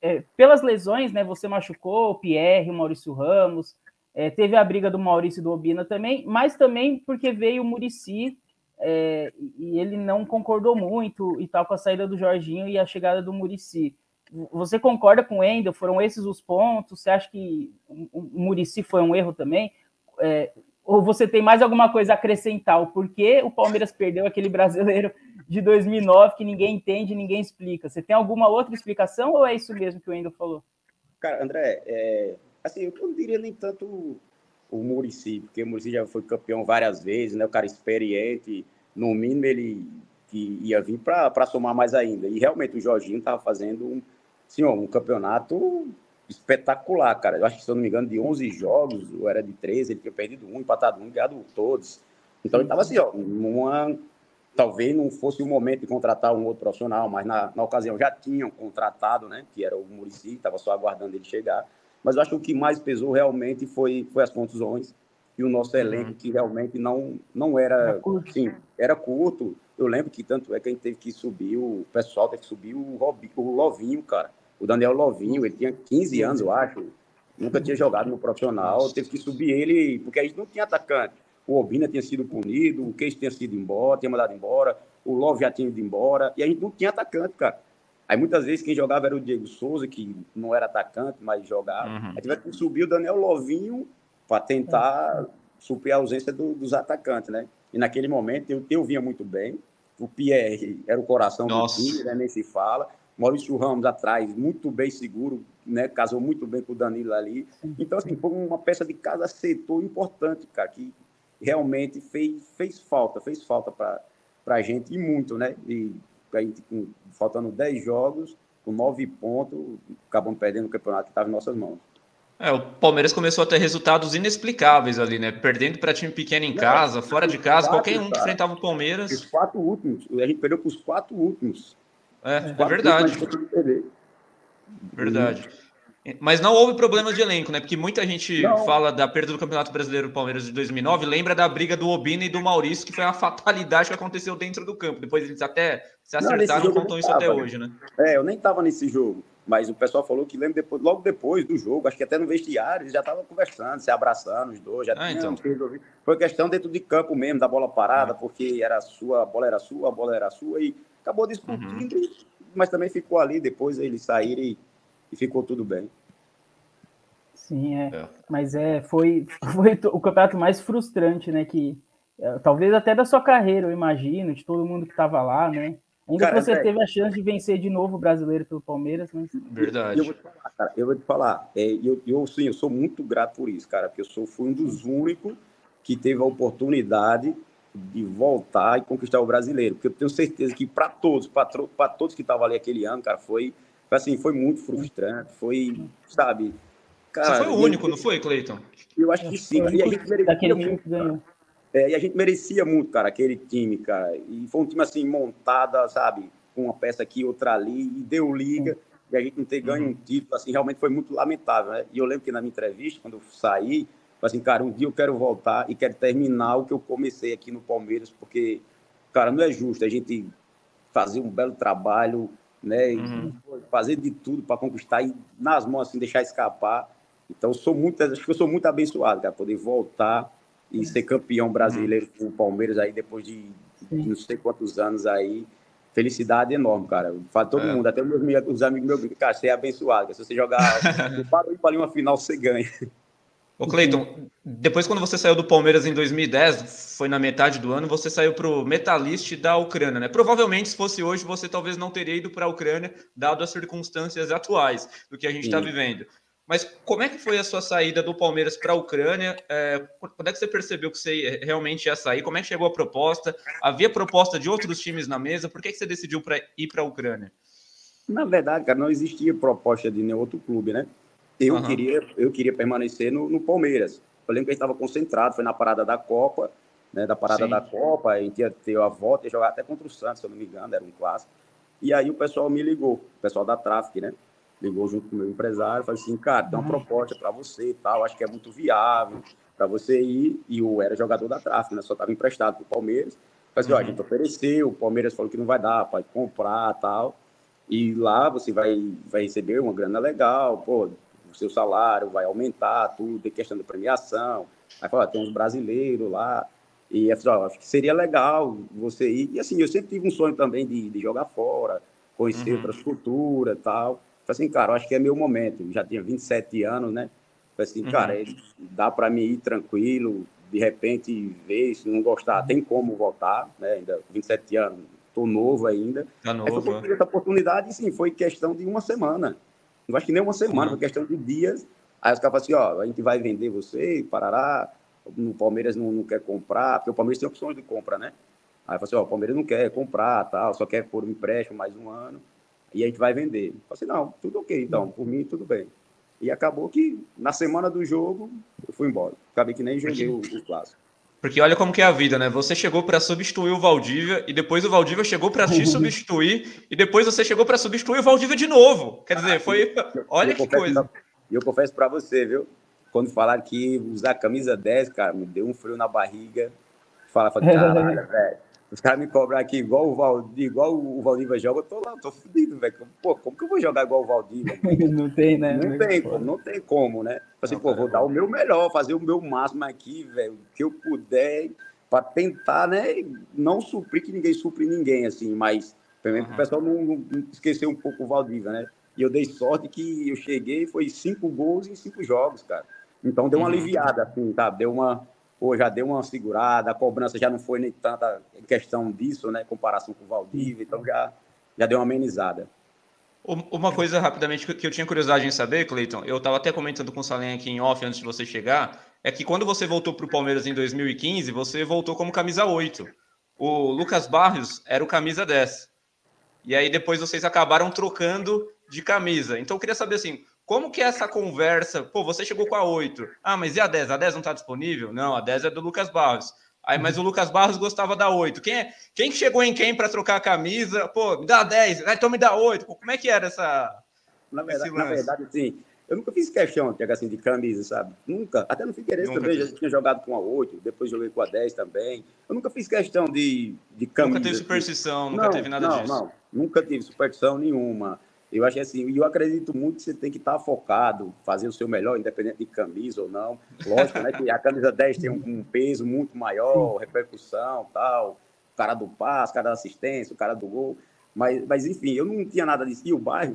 é, pelas lesões, né? Você machucou o Pierre, o Maurício Ramos, é, teve a briga do Maurício e do Obina também, mas também porque veio o Murici é, e ele não concordou muito e tal com a saída do Jorginho e a chegada do Murici. Você concorda com o Endel? Foram esses os pontos? Você acha que o Murici foi um erro também? É, ou você tem mais alguma coisa a acrescentar? O porquê o Palmeiras perdeu aquele brasileiro de 2009 que ninguém entende, ninguém explica? Você tem alguma outra explicação ou é isso mesmo que o Endel falou? Cara, André, é, assim, eu não diria nem tanto o Murici, porque o Murici já foi campeão várias vezes, né? O cara experiente, no mínimo ele que ia vir para somar mais ainda. E realmente o Jorginho estava fazendo um, assim, um campeonato espetacular, cara. Eu acho que, se eu não me engano, de 11 jogos, ou era de 13, ele tinha perdido um, empatado um, ganhado todos. Então ele estava assim, ó, uma, talvez não fosse o momento de contratar um outro profissional, mas na, na ocasião já tinham contratado, né, que era o Murici, estava só aguardando ele chegar. Mas eu acho que o que mais pesou realmente foi, foi as contusões e o nosso elenco, uhum. que realmente não, não era. Era curto. Sim, era curto. Eu lembro que tanto é que a gente teve que subir, o pessoal teve que subir o, o Lovinho, cara. O Daniel Lovinho, ele tinha 15 anos, eu acho. Nunca tinha jogado no profissional. Teve que subir ele, porque a gente não tinha atacante. O Obina tinha sido punido, o Case tinha sido embora, tinha mandado embora, o Love já tinha ido embora, e a gente não tinha atacante, cara. Aí muitas vezes quem jogava era o Diego Souza, que não era atacante, mas jogava. Uhum. Aí tivemos que subir o Daniel Lovinho para tentar suprir a ausência do, dos atacantes, né? E naquele momento eu, eu vinha muito bem. O Pierre era o coração Nossa. do time, né? nem se fala. Maurício Ramos atrás, muito bem seguro, né? Casou muito bem com o Danilo ali. Então, assim, foi uma peça de cada setor importante, cara, que realmente fez, fez falta, fez falta para a gente e muito, né? E com, faltando 10 jogos, com 9 pontos, acabamos perdendo o campeonato que estava em nossas mãos. É, o Palmeiras começou a ter resultados inexplicáveis ali, né? Perdendo para time pequeno em casa, fora de casa, qualquer um que enfrentava o Palmeiras. Os quatro últimos, a gente perdeu para os quatro últimos. É, é verdade. Verdade. Mas não houve problemas de elenco, né? Porque muita gente não. fala da perda do Campeonato Brasileiro do Palmeiras de 2009, lembra da briga do Obina e do Maurício, que foi uma fatalidade que aconteceu dentro do campo. Depois eles até se acertaram e contam isso até hoje, né? É, eu nem estava nesse jogo, mas o pessoal falou que lembra depois, logo depois do jogo, acho que até no vestiário, eles já estavam conversando, se abraçando, os dois, já ah, tinham então. Foi questão dentro de campo mesmo, da bola parada, ah. porque era sua, a bola era sua, a bola era sua, e acabou discutindo, uhum. mas também ficou ali, depois eles saíram e, e ficou tudo bem. Sim, é. é. Mas é, foi, foi o campeonato mais frustrante, né? Que é, talvez até da sua carreira, eu imagino, de todo mundo que estava lá, né? Ainda cara, que você é, teve a chance de vencer de novo o brasileiro pelo Palmeiras, mas... Verdade. Eu vou te falar, cara, eu vou te falar, é, eu, eu, sim, eu sou muito grato por isso, cara, porque eu sou, fui um dos únicos que teve a oportunidade de voltar e conquistar o brasileiro, porque eu tenho certeza que para todos, para todos que estavam ali aquele ano, cara, foi, assim, foi muito frustrante, foi, sabe... Cara, Você foi o único, não foi, Cleiton? Eu acho que sim. E a gente merecia muito, é, e a gente merecia muito, cara, aquele time, cara. E foi um time assim, montada, sabe? Com uma peça aqui, outra ali, e deu liga. E a gente não ter ganho um título, assim, realmente foi muito lamentável, né? E eu lembro que na minha entrevista, quando eu saí, assim, cara, um dia eu quero voltar e quero terminar o que eu comecei aqui no Palmeiras, porque, cara, não é justo a gente fazer um belo trabalho, né? Uhum. Fazer de tudo para conquistar e nas mãos, assim, deixar escapar. Então, sou muito, acho que eu sou muito abençoado, cara, poder voltar e ser campeão brasileiro com o Palmeiras aí depois de, de não sei quantos anos aí. Felicidade enorme, cara. Fala todo é. mundo, até os, meus, os amigos meus, cara, você é abençoado. Se você jogar para uma final, você ganha. Ô Cleiton, depois quando você saiu do Palmeiras em 2010, foi na metade do ano, você saiu para o Metalist da Ucrânia, né? Provavelmente, se fosse hoje, você talvez não teria ido para a Ucrânia, dado as circunstâncias atuais do que a gente está vivendo. Mas como é que foi a sua saída do Palmeiras para a Ucrânia? É, quando é que você percebeu que você realmente ia sair? Como é que chegou a proposta? Havia proposta de outros times na mesa? Por que, que você decidiu pra ir para a Ucrânia? Na verdade, cara, não existia proposta de nenhum outro clube, né? Eu, uhum. queria, eu queria permanecer no, no Palmeiras. Eu lembro que a gente estava concentrado, foi na parada da Copa, né? Da parada Sim. da Copa, a gente ia ter a volta e jogar até contra o Santos, se eu não me engano, era um clássico. E aí o pessoal me ligou, o pessoal da Traffic, né? ligou junto com o meu empresário, falou assim, cara, tem uma uhum. proposta para você e tal, acho que é muito viável para você ir, e eu era jogador da tráfico, né, só estava emprestado para o Palmeiras, falei assim, ó, a gente ofereceu, o Palmeiras falou que não vai dar, pode comprar tal, e lá você vai, vai receber uma grana legal, pô, o seu salário vai aumentar, tudo, tem questão de premiação, aí falou, tem uns brasileiros lá, e eu falei, ó, acho que seria legal você ir, e assim, eu sempre tive um sonho também de, de jogar fora, conhecer uhum. outras culturas e tal, Falei assim, cara, eu acho que é meu momento. Eu já tinha 27 anos, né? Falei assim, uhum. cara, dá para mim ir tranquilo, de repente ver, se não gostar, tem como voltar, né? Ainda 27 anos, tô novo ainda. Tá novo. Aí foi essa oportunidade, sim, foi questão de uma semana. Não acho que nem uma semana, foi questão de dias. Aí os caras falaram assim, ó, a gente vai vender você, parará, o Palmeiras não, não quer comprar, porque o Palmeiras tem opções de compra, né? Aí eu falei assim, ó, o Palmeiras não quer comprar, tal, só quer pôr um empréstimo mais um ano e a gente vai vender. Eu falei assim, não, tudo ok, então, por mim, tudo bem. E acabou que, na semana do jogo, eu fui embora. Acabei que nem joguei o, o clássico. Porque olha como que é a vida, né? Você chegou para substituir o Valdívia e depois o Valdívia chegou para te substituir e depois você chegou para substituir o Valdívia de novo. Quer dizer, foi. Olha eu que coisa. E eu confesso para você, viu? Quando falaram que usar camisa 10, cara, me deu um frio na barriga. Fala, fala, caralho, velho. Os caras me cobram aqui igual o Valdir, igual o Valdívia joga, eu tô lá, tô fudido, velho. Pô, como que eu vou jogar igual o Valdívia? não tem, né? Não, tem como, não tem como, né? Assim, não, pô, vou dar o meu melhor, fazer o meu máximo aqui, velho, que eu puder, para tentar, né, não suprir que ninguém supre ninguém, assim, mas também uhum. o pessoal não, não, esquecer um pouco o Valdívia, né? E eu dei sorte que eu cheguei, foi cinco gols em cinco jogos, cara. Então deu uma uhum. aliviada, assim, tá? Deu uma pô, já deu uma segurada, a cobrança já não foi nem tanta questão disso, né, comparação com o Valdívia, então já, já deu uma amenizada. Uma coisa rapidamente que eu tinha curiosidade em saber, Cleiton, eu estava até comentando com o Salem aqui em off antes de você chegar, é que quando você voltou para o Palmeiras em 2015, você voltou como camisa 8. O Lucas Barrios era o camisa 10. E aí depois vocês acabaram trocando de camisa. Então eu queria saber assim, como que é essa conversa? Pô, você chegou com a 8. Ah, mas e a 10? A 10 não está disponível? Não, a 10 é do Lucas Barros. Aí, mas o Lucas Barros gostava da 8. Quem, é, quem chegou em quem para trocar a camisa? Pô, me dá 10, então me dá 8. Pô, como é que era essa. Na verdade, na verdade, sim. Eu nunca fiz questão de, assim, de camisa, sabe? Nunca. Até no Figueirense também, já tinha jogado com a 8, depois joguei com a 10 também. Eu nunca fiz questão de, de camisa. Nunca teve assim. superstição, nunca não, teve nada não, disso. Não, nunca tive superstição nenhuma. Eu acho assim, e eu acredito muito que você tem que estar focado, fazer o seu melhor, independente de camisa ou não. Lógico, né, que a camisa 10 tem um, um peso muito maior, repercussão, tal, o cara do passe, o cara da assistência, o cara do gol. Mas, mas enfim, eu não tinha nada disso. E o bairro,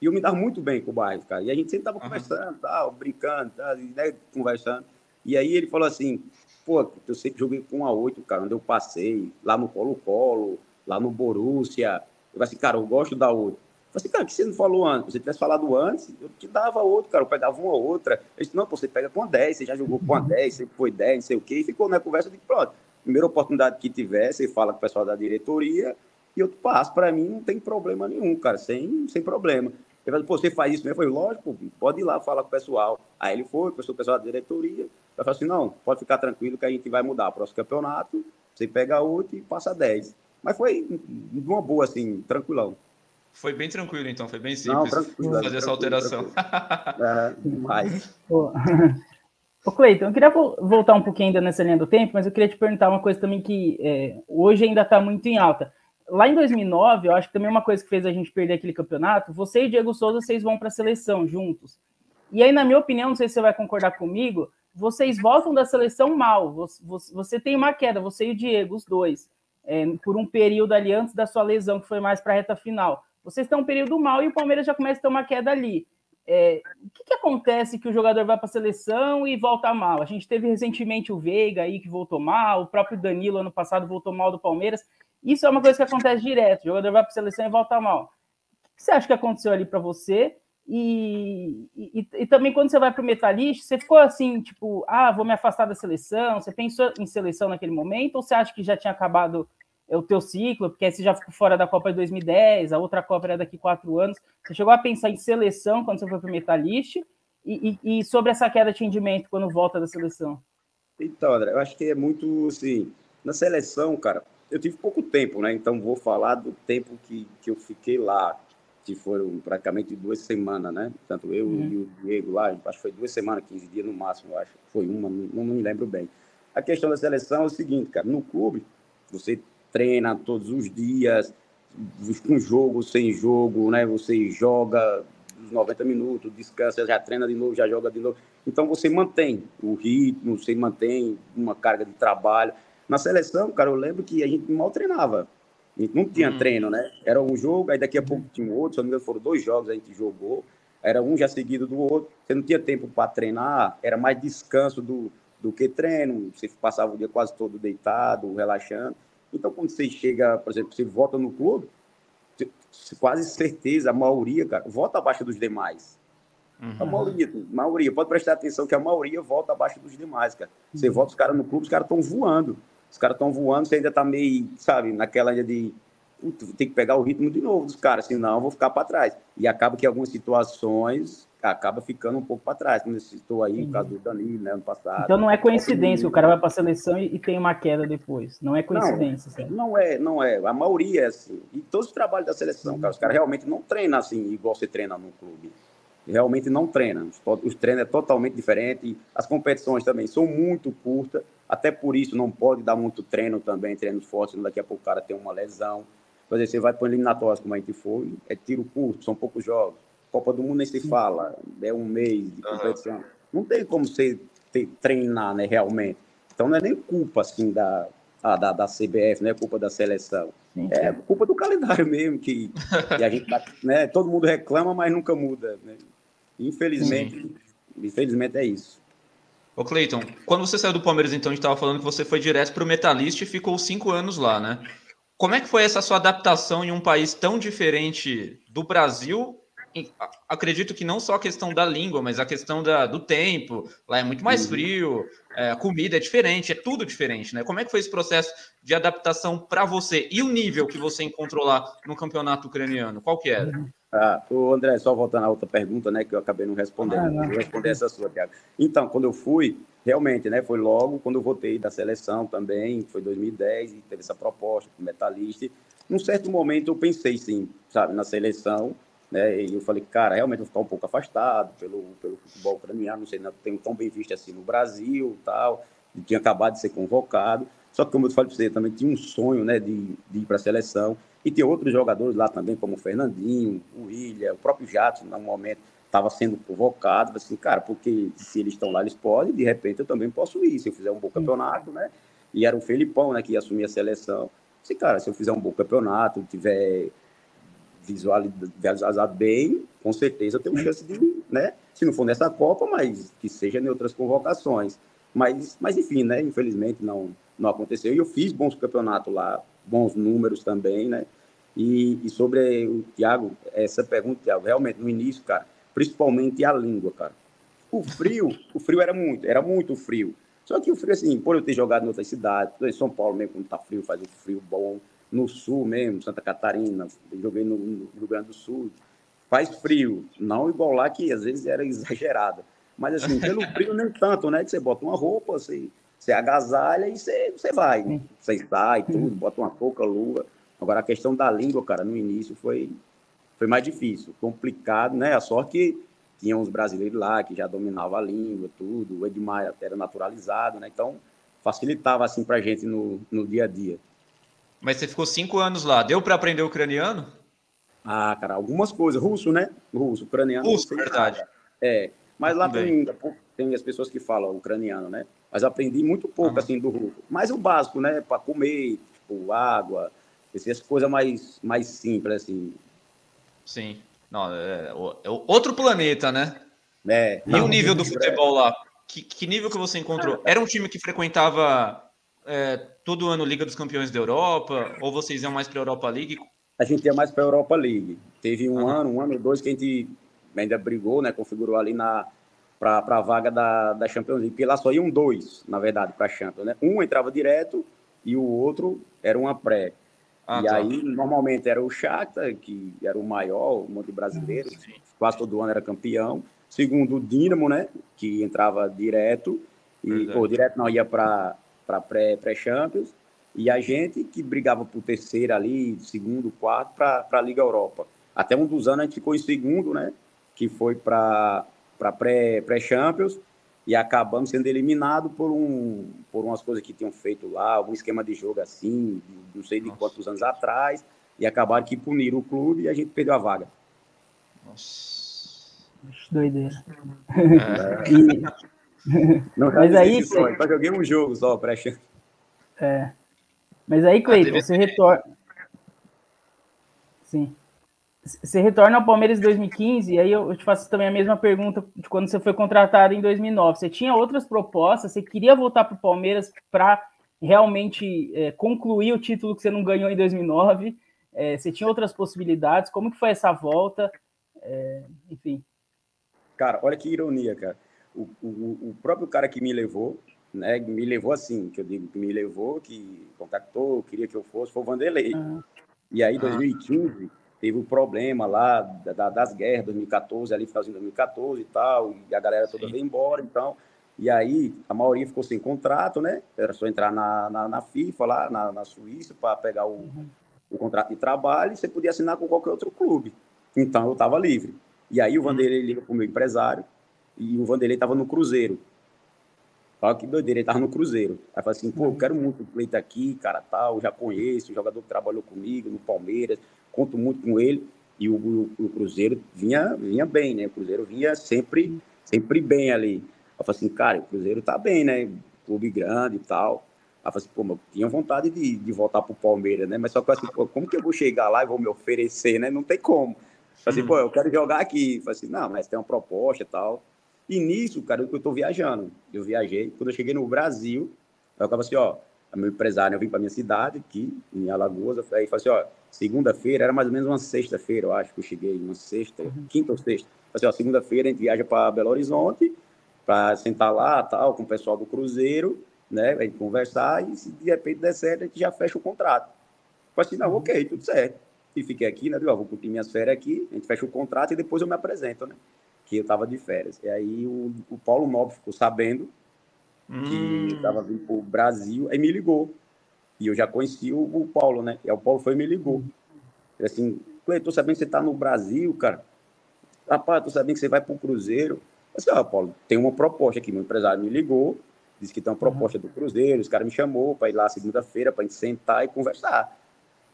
e eu me dava muito bem com o bairro, cara. E a gente sempre estava conversando, tal, brincando, tal, né, conversando. E aí ele falou assim, pô, eu sempre joguei com a 8, cara, onde eu passei, lá no Colo-Colo, lá no Borussia. Eu falei assim, cara, eu gosto da 8. Falei assim, cara, que você não falou antes? Se você tivesse falado antes, eu te dava outro, cara, eu pegava uma ou outra. Eu disse, não, pô, você pega com a 10, você já jogou com a 10, você foi 10, não sei o quê, e ficou na conversa de pronto. Primeira oportunidade que tiver, você fala com o pessoal da diretoria e eu passo. Para mim não tem problema nenhum, cara, sem, sem problema. Ele falou, pô, você faz isso mesmo? Eu falei, lógico, pode ir lá falar com o pessoal. Aí ele foi, conversou com o pessoal da diretoria. Eu falei assim, não, pode ficar tranquilo que a gente vai mudar. Próximo campeonato, você pega 8 e passa 10. Mas foi uma boa, assim, tranquilão. Foi bem tranquilo, então, foi bem simples Não, fazer é, essa alteração. é, demais. Ô, Cleiton, eu queria voltar um pouquinho ainda nessa linha do tempo, mas eu queria te perguntar uma coisa também que é, hoje ainda está muito em alta. Lá em 2009, eu acho que também uma coisa que fez a gente perder aquele campeonato, você e Diego Souza, vocês vão para a seleção juntos. E aí, na minha opinião, não sei se você vai concordar comigo, vocês voltam da seleção mal. Você, você tem uma queda, você e o Diego, os dois, é, por um período ali antes da sua lesão, que foi mais para a reta final. Vocês estão um período mal e o Palmeiras já começa a ter uma queda ali. É, o que, que, acontece que o jogador vai para a seleção e volta mal? A gente teve recentemente o Veiga aí que voltou mal, o próprio Danilo ano passado voltou mal do Palmeiras. Isso é uma coisa que acontece direto. O jogador vai para a seleção e volta mal. O que você acha que aconteceu ali para você? E, e, e, também quando você vai para o Metalist, você ficou assim, tipo, ah, vou me afastar da seleção? Você pensou em seleção naquele momento? Ou você acha que já tinha acabado é o teu ciclo, porque aí você já ficou fora da Copa de 2010, a outra Copa era daqui quatro anos. Você chegou a pensar em seleção quando você foi para o Metalist e, e, e, sobre essa queda de rendimento quando volta da seleção? Então, André, eu acho que é muito assim. Na seleção, cara, eu tive pouco tempo, né? Então vou falar do tempo que, que eu fiquei lá, que foram praticamente duas semanas, né? Tanto eu uhum. e o Diego lá, acho que foi duas semanas, 15 dias no máximo, eu acho. Foi uma, não, não me lembro bem. A questão da seleção é o seguinte, cara, no clube, você treina todos os dias, com jogo, sem jogo, né? Você joga os 90 minutos, descansa, já treina de novo, já joga de novo. Então você mantém o ritmo, você mantém uma carga de trabalho. Na seleção, cara, eu lembro que a gente mal treinava. A gente não tinha hum. treino, né? Era um jogo, aí daqui a pouco tinha outro, se não me engano, foram dois jogos a gente jogou. Era um já seguido do outro. Você não tinha tempo para treinar, era mais descanso do, do que treino. Você passava o dia quase todo deitado, relaxando. Então, quando você chega, por exemplo, você vota no clube, quase certeza, a maioria, cara, vota abaixo dos demais. Uhum. A maioria, a maioria, pode prestar atenção que a maioria vota abaixo dos demais, cara. Você uhum. vota os caras no clube, os caras estão voando. Os caras estão voando, você ainda tá meio, sabe, naquela de tem que pegar o ritmo de novo dos caras, senão eu vou ficar para trás. E acaba que algumas situações acaba ficando um pouco para trás, como você citou aí, o caso do Danilo, né, ano passado. Então não é coincidência, o cara vai para a seleção e, e, tem uma queda depois. Não é coincidência. Não, não, é, não é. A maioria é assim. E todos os trabalhos da seleção, cara, os caras realmente não treinam assim, igual você treina no clube. Realmente não treinam. Os, os treinos é totalmente diferente. As competições também são muito curtas. Até por isso não pode dar muito treino também, treinos fortes, daqui a pouco o cara tem uma lesão. Por exemplo, você vai para eliminatórias, como a gente foi, é tiro curto, são poucos jogos Copa do Mundo nem se fala, é um mês de competição. Uhum. Não tem como você ter, treinar, né, realmente. Então não é nem culpa, assim, da, a, da, da CBF, não é culpa da seleção. Sim, é culpa do calendário mesmo, que, que a gente, né, todo mundo reclama, mas nunca muda. Né? Infelizmente, Sim. infelizmente é isso. Ô Cleiton, quando você saiu do Palmeiras, então, a gente estava falando que você foi direto para o Metalista e ficou cinco anos lá, né? Como é que foi essa sua adaptação em um país tão diferente do Brasil acredito que não só a questão da língua, mas a questão da, do tempo. Lá é muito mais uhum. frio, é, a comida é diferente, é tudo diferente, né? Como é que foi esse processo de adaptação para você? E o nível que você encontrou lá no campeonato ucraniano? Qual que era? Ah, o André, só voltando à outra pergunta, né, que eu acabei não respondendo. Ah, não. Vou responder essa sua, Thiago. Então, quando eu fui, realmente, né, foi logo quando eu voltei da seleção também, foi 2010, e teve essa proposta com metalista. Num certo momento eu pensei, sim, sabe, na seleção, né? E eu falei, cara, realmente vou ficar um pouco afastado pelo, pelo futebol ucraniano, não sei, não tenho tão bem visto assim no Brasil tal, e tinha acabado de ser convocado. Só que, como eu falei para você, também tinha um sonho né, de, de ir para a seleção. E tem outros jogadores lá também, como o Fernandinho, o William, o próprio Jato, no momento, estava sendo convocado. Assim, cara, porque se eles estão lá, eles podem, de repente eu também posso ir. Se eu fizer um bom campeonato, né? E era o Felipão, né, que ia assumir a seleção. Assim, cara, se eu fizer um bom campeonato, tiver visualizado bem, com certeza tem uma chance de, né? Se não for nessa Copa, mas que seja em outras convocações. Mas, mas enfim, né? Infelizmente não, não aconteceu. E eu fiz bons campeonatos lá, bons números também, né? E, e sobre o Thiago, essa pergunta, Thiago, realmente no início, cara, principalmente a língua, cara. O frio, o frio era muito, era muito frio. Só que o frio, assim, por eu ter jogado em outras cidades, em São Paulo mesmo, quando tá frio, faz um frio bom. No sul mesmo, Santa Catarina, joguei no, no Rio Grande do Sul, faz frio. Não igual lá, que às vezes era exagerado. Mas assim, pelo frio nem tanto, né? Que você bota uma roupa, você, você agasalha e você, você vai. Você sai, tudo, bota uma touca, luva. Agora a questão da língua, cara, no início foi, foi mais difícil, complicado, né? A sorte que tinha uns brasileiros lá que já dominavam a língua, tudo. O Edmar era naturalizado, né? Então facilitava assim pra gente no, no dia a dia. Mas você ficou cinco anos lá, deu para aprender ucraniano? Ah, cara, algumas coisas. Russo, né? Russo, ucraniano. Russo, verdade. É, mas lá tem, tem as pessoas que falam ucraniano, né? Mas aprendi muito pouco, assim, do russo. Mas o básico, né? Para comer, tipo, água, essas coisas mais, mais simples, assim. Sim. Não, é, é outro planeta, né? É. E não, o nível do futebol lá? Que, que, nível que você encontrou? Era um time que frequentava é, todo ano Liga dos Campeões da Europa? Ou vocês iam mais para a Europa League? A gente ia mais para a Europa League. Teve um uhum. ano, um ano, dois que a gente ainda brigou, né? Configurou ali na para a vaga da, da Champions League, porque lá só iam dois, na verdade, para a Champions, né? Um entrava direto e o outro era uma pré. Ah, e tá. aí, normalmente, era o Shakhtar, que era o maior, o monte brasileiro, Sim. quase todo ano era campeão. Segundo, o Dinamo, né? Que entrava direto, e, ou direto não, ia para pré-Champions. Pré e a gente que brigava por terceiro ali, segundo, quarto, para a Liga Europa. Até um dos anos a gente ficou em segundo, né? que foi para pré-Champions, pré e acabamos sendo eliminados por, um, por umas coisas que tinham feito lá, algum esquema de jogo assim, não sei de Nossa. quantos anos atrás, e acabaram que puniram o clube e a gente perdeu a vaga. Nossa. Doideira. É. E... Não, Mas aí. Só, só joguei um jogo só, pré-champions. É. Mas aí, Cleiton, você retorna. Sim. Você retorna ao Palmeiras em 2015, e aí eu te faço também a mesma pergunta de quando você foi contratado em 2009. Você tinha outras propostas, você queria voltar para o Palmeiras para realmente é, concluir o título que você não ganhou em 2009? É, você tinha outras possibilidades? Como que foi essa volta? É, enfim. Cara, olha que ironia, cara. O, o, o, próprio cara que me levou, né, me levou assim, que eu digo que me levou, que contactou, queria que eu fosse, foi o Vanderlei. Uhum. E aí, em 2015 teve o um problema lá da, das guerras, 2014, ali finalzinho de 2014 e tal, e a galera toda Sim. veio embora, então, e aí a maioria ficou sem contrato, né? Era só entrar na, na, na FIFA lá, na, na Suíça, para pegar o, uhum. o contrato de trabalho, e você podia assinar com qualquer outro clube. Então eu estava livre. E aí o Vanderlei liga para o meu empresário, e o Vanderlei estava no Cruzeiro. Olha que doideira, ele estava no Cruzeiro. Aí falei assim, pô, eu quero muito o Cleiton aqui, cara, tal, já conheço, o jogador que trabalhou comigo no Palmeiras, conto muito com ele. E o, o, o, Cruzeiro vinha, vinha bem, né? O Cruzeiro vinha sempre, sempre bem ali. Eu falei assim, cara, o Cruzeiro tá bem, né? Clube grande e tal. Aí falei assim, pô, mas eu tinha vontade de, de voltar pro Palmeiras, né? Mas só que assim, pô, como que eu vou chegar lá e vou me oferecer, né? Não tem como. Falei assim, pô, eu quero jogar aqui. Falei assim, não, mas tem uma proposta e tal. E nisso, cara, eu tô viajando. Eu viajei. Quando eu cheguei no Brasil, eu tava assim, ó, meu empresário, eu vim para minha cidade, aqui, em Alagoas, aí falei assim, ó, segunda-feira, era mais ou menos uma sexta-feira, eu acho que eu cheguei, uma sexta, uhum. quinta ou sexta. Falei assim, ó, segunda-feira a gente viaja para Belo Horizonte, para sentar lá, tal, com o pessoal do Cruzeiro, né, a gente conversar, e se de repente der certo, a gente já fecha o contrato. Falei assim, não, uhum. ok, tudo certo. E fiquei aqui, né, digo, ó, vou curtir minhas férias aqui, a gente fecha o contrato e depois eu me apresento, né, que eu estava de férias. E aí o, o Paulo Nobre ficou sabendo, que estava hum. vindo para o Brasil, aí me ligou. E eu já conheci o, o Paulo, né? E o Paulo foi e me ligou. Ele assim, Cleiton, tô sabendo que você está no Brasil, cara. Rapaz, tô sabendo que você vai para o Cruzeiro. Eu disse, ah, Paulo, tem uma proposta aqui. Meu empresário me ligou, disse que tem uma proposta do Cruzeiro. Os caras me chamou para ir lá segunda-feira para gente sentar e conversar.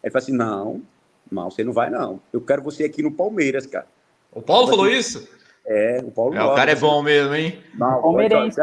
Ele falou assim: não, não, você não vai, não. Eu quero você aqui no Palmeiras, cara. O Paulo falou isso? É, o Paulo. É, o cara é bom mesmo, hein? Não, Palmeirense.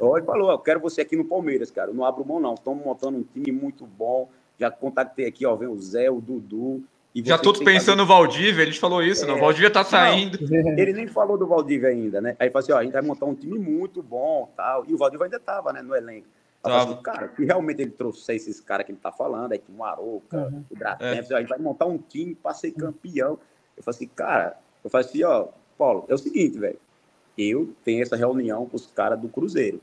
Olha, falou, eu quero você aqui no Palmeiras, cara. Eu não abro mão, não. Estamos montando um time muito bom. Já contactei aqui, ó, vem o Zé, o Dudu. Já todos pensando no Valdívia, ele falou isso, é, não, o Valdívia tá saindo. Não, ele nem falou do Valdívia ainda, né? Aí falou assim, ó, a gente vai montar um time muito bom, tal, e o Valdívia ainda tava, né, no elenco. Assim, cara, se realmente ele trouxer esses caras que ele tá falando, aí tinha o Aroca, uhum. o Dratemps, é. a gente vai montar um time para ser campeão. Eu falei assim, cara, eu falei assim, ó, Paulo, é o seguinte, velho, eu tenho essa reunião com os caras do Cruzeiro,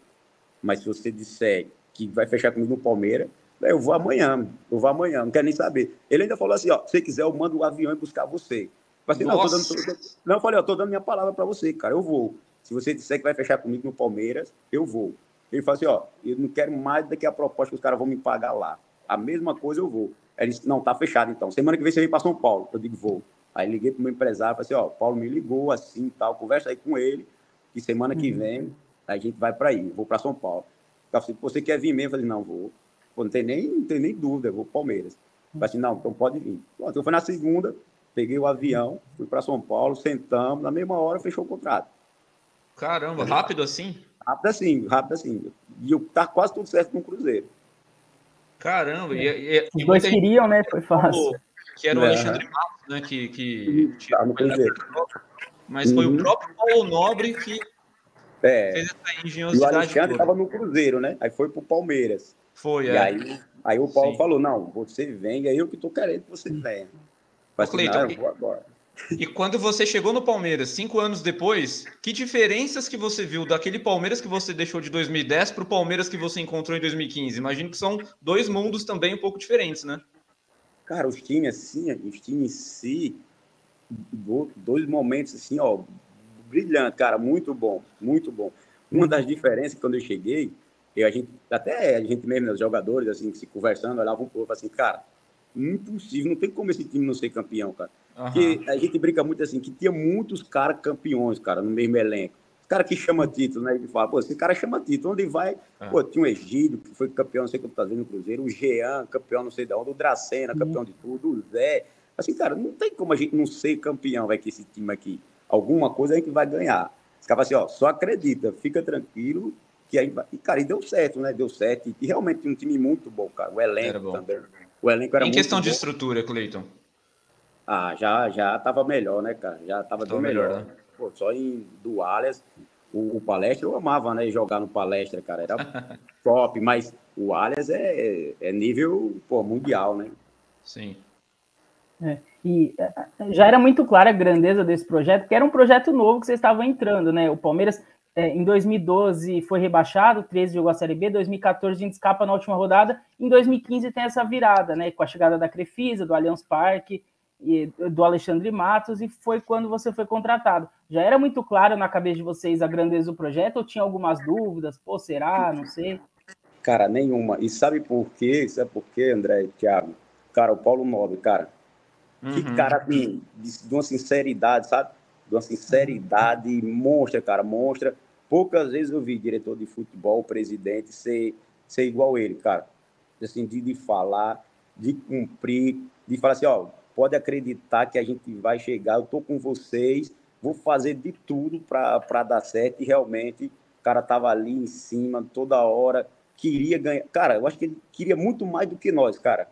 mas se você disser que vai fechar comigo no Palmeiras, eu vou amanhã, eu vou amanhã, não quero nem saber. Ele ainda falou assim, ó, se quiser eu mando o avião e buscar você. Eu falei, assim, não, eu tô dando, não, eu falei, eu tô dando minha palavra para você, cara, eu vou. Se você disser que vai fechar comigo no Palmeiras, eu vou. Ele falou assim, ó, eu não quero mais do que a proposta que os caras vão me pagar lá. A mesma coisa eu vou. Ele disse, não, tá fechado então. Semana que vem você vem para São Paulo. Eu digo, vou. Aí liguei pro meu empresário, falei assim, ó, Paulo me ligou assim tal, conversa aí com ele, que semana que uhum. vem a gente vai para aí, vou para São Paulo. Eu falei, você quer vir mesmo? Eu falei, não, vou. Pô, não tem nem, não tem nem dúvida, eu vou para Palmeiras. Eu falei assim, não, então pode vir. Pronto, eu fui na segunda, peguei o avião, fui para São Paulo, sentamos, na mesma hora fechou o contrato. Caramba, rápido assim? Rápido assim, rápido assim. E tá quase tudo certo com o Cruzeiro. Caramba, e, e, Os dois queriam, né? Foi fácil. Que era o é. Alexandre Matos, né? Que, que tá no Cruzeiro. Mas foi uhum. o próprio Paulo Nobre que é. fez essa engenhosidade. E o Alexandre estava no Cruzeiro, né? Aí foi pro Palmeiras. Foi, e é. aí, aí o Paulo Sim. falou: não, você vem, é eu que tô querendo que você venha. Falei, Cleiton, eu vou agora. E quando você chegou no Palmeiras, cinco anos depois, que diferenças que você viu daquele Palmeiras que você deixou de 2010 para o Palmeiras que você encontrou em 2015? Imagino que são dois mundos também um pouco diferentes, né? Cara, os times assim, os times em si, dois momentos assim, ó, brilhante, cara, muito bom, muito bom. Uma das diferenças quando eu cheguei, eu, a gente, até a gente mesmo, os jogadores, assim, se conversando, olhavam um pouco assim, cara, impossível, não tem como esse time não ser campeão, cara. Uhum. Porque a gente brinca muito assim, que tinha muitos caras campeões, cara, no mesmo elenco. Os caras que chama título, né? Ele fala, pô, esse cara chama título, onde vai? Uhum. Pô, tinha o Egídio, que foi campeão, não sei quantas vezes no Cruzeiro, o Jean, campeão não sei de onde, o Dracena, campeão de tudo, o Zé. Assim, cara, não tem como a gente não ser campeão, vai, que esse time aqui. Alguma coisa a gente vai ganhar. Os caras assim, ó, só acredita, fica tranquilo, que aí vai. E, cara, e deu certo, né? Deu certo. E realmente um time muito bom, cara. O elenco também. O elenco era em questão de estrutura, Cleiton? Ah, já já estava melhor, né, cara? Já estava bem melhor. melhor. Né? Pô, só em dualhas, o, o, palestra eu amava, né? Jogar no palestra, cara, era top, mas o Alias é, é nível pô, mundial, né? Sim. É, e é, já era muito clara a grandeza desse projeto, que era um projeto novo que vocês estavam entrando, né? O Palmeiras é, em 2012 foi rebaixado, 13 jogou a Série B, 2014 a gente escapa na última rodada, em 2015 tem essa virada, né? Com a chegada da Crefisa, do Allianz Parque, do Alexandre Matos, e foi quando você foi contratado. Já era muito claro na cabeça de vocês a grandeza do projeto, ou tinha algumas dúvidas? Pô, será? Não sei. Cara, nenhuma. E sabe por quê? Sabe por quê, André e Thiago? Cara, o Paulo Nobre, cara. Uhum. Que cara assim, de, de uma sinceridade, sabe? De uma sinceridade monstra, cara, monstra. Poucas vezes eu vi diretor de futebol, presidente, ser, ser igual ele, cara. Assim, de, de falar, de cumprir, de falar assim, ó, pode acreditar que a gente vai chegar, eu estou com vocês, vou fazer de tudo para dar certo. E realmente o cara estava ali em cima toda hora, queria ganhar. Cara, eu acho que ele queria muito mais do que nós, cara,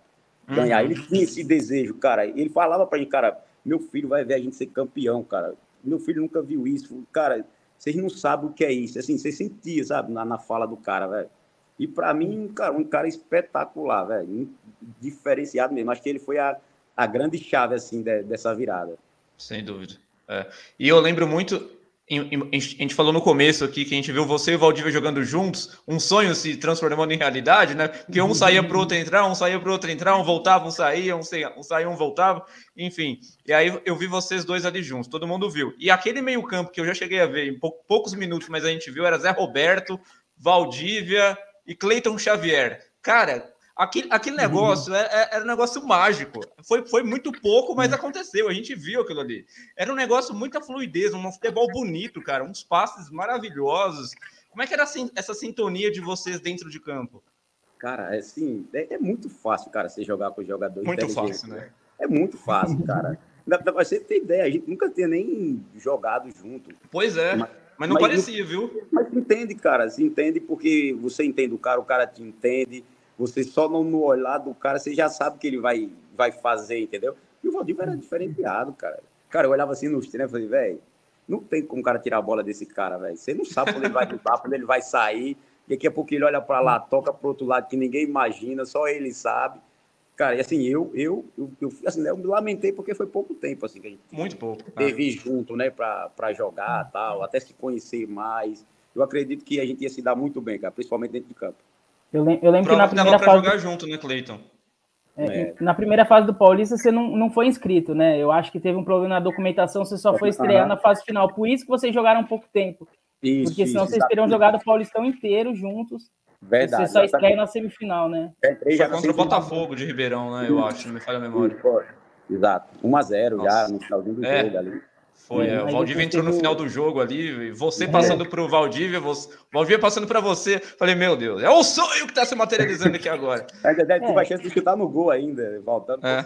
ganhar. Uhum. Ele tinha esse desejo, cara. Ele falava para gente, cara, meu filho vai ver a gente ser campeão, cara. Meu filho nunca viu isso. Cara, vocês não sabem o que é isso. Assim, você sentia, sabe, na, na fala do cara, velho. E para mim, cara, um cara espetacular, velho. Diferenciado mesmo. Acho que ele foi a, a grande chave assim de, dessa virada. Sem dúvida. É. E eu lembro muito, a gente falou no começo aqui que a gente viu você e o Valdívia jogando juntos, um sonho se transformando em realidade, né? Que um saía para o outro entrar, um saía para o outro entrar, um voltava, um saía, um saía, um saía, um voltava, enfim. E aí eu vi vocês dois ali juntos, todo mundo viu. E aquele meio-campo que eu já cheguei a ver em poucos minutos, mas a gente viu, era Zé Roberto, Valdívia e Cleiton Xavier. Cara, Aquele, aquele uhum. negócio era, é, é, era um negócio mágico. Foi, foi muito pouco, mas uhum. aconteceu. A gente viu aquilo ali. Era um negócio, muita fluidez, um futebol bonito, cara. Uns passes maravilhosos. Como é que era essa sintonia de vocês dentro de campo? Cara, é assim, é, é muito fácil, cara, você jogar com jogadores. Muito fácil, né? É muito fácil, cara. Você tem ideia, a gente nunca tinha nem jogado junto. Pois é. Mas, mas não mas, parecia, viu? Mas entende, cara. Se entende porque você entende o cara, o cara te entende você só no, no olhar do cara, você já sabe o que ele vai, vai fazer, entendeu? E o Valdívia era diferenciado, cara. Cara, eu olhava assim nos treinos e falei, velho, não tem como o cara tirar a bola desse cara, velho. Você não sabe quando ele vai lutar, quando ele vai sair. E daqui a pouco ele olha para lá, toca pro outro lado que ninguém imagina, só ele sabe. Cara, e assim, eu, eu, eu, eu, assim, eu me lamentei porque foi pouco tempo, assim, que a gente Muito pouco. teve é. junto, né, para jogar tal, até se conhecer mais. Eu acredito que a gente ia se dar muito bem, cara, principalmente dentro de campo. Eu, lembro, eu lembro que na primeira fase... jogar junto, né, Cleiton? É, é. Na primeira fase do Paulista, você não, não foi inscrito, né? Eu acho que teve um problema na documentação, você só foi estrear na fase final. Por isso que vocês jogaram um pouco tempo. Isso, Porque senão isso, vocês teriam jogado o Paulistão inteiro juntos. Verdade. Você só estreia na semifinal, né? É, já contra o Botafogo de Ribeirão, né? Eu acho, não me falha a memória. Exato. 1x0 já no finalzinho do é. jogo ali. Foi, é, o Valdívia entrou no final do jogo ali, você passando para o Valdívia, você, Valdívia passando para você. Falei, meu Deus, é o sonho que está se materializando aqui agora. Ainda deve ter é. chance de chutar no gol ainda, voltando. É.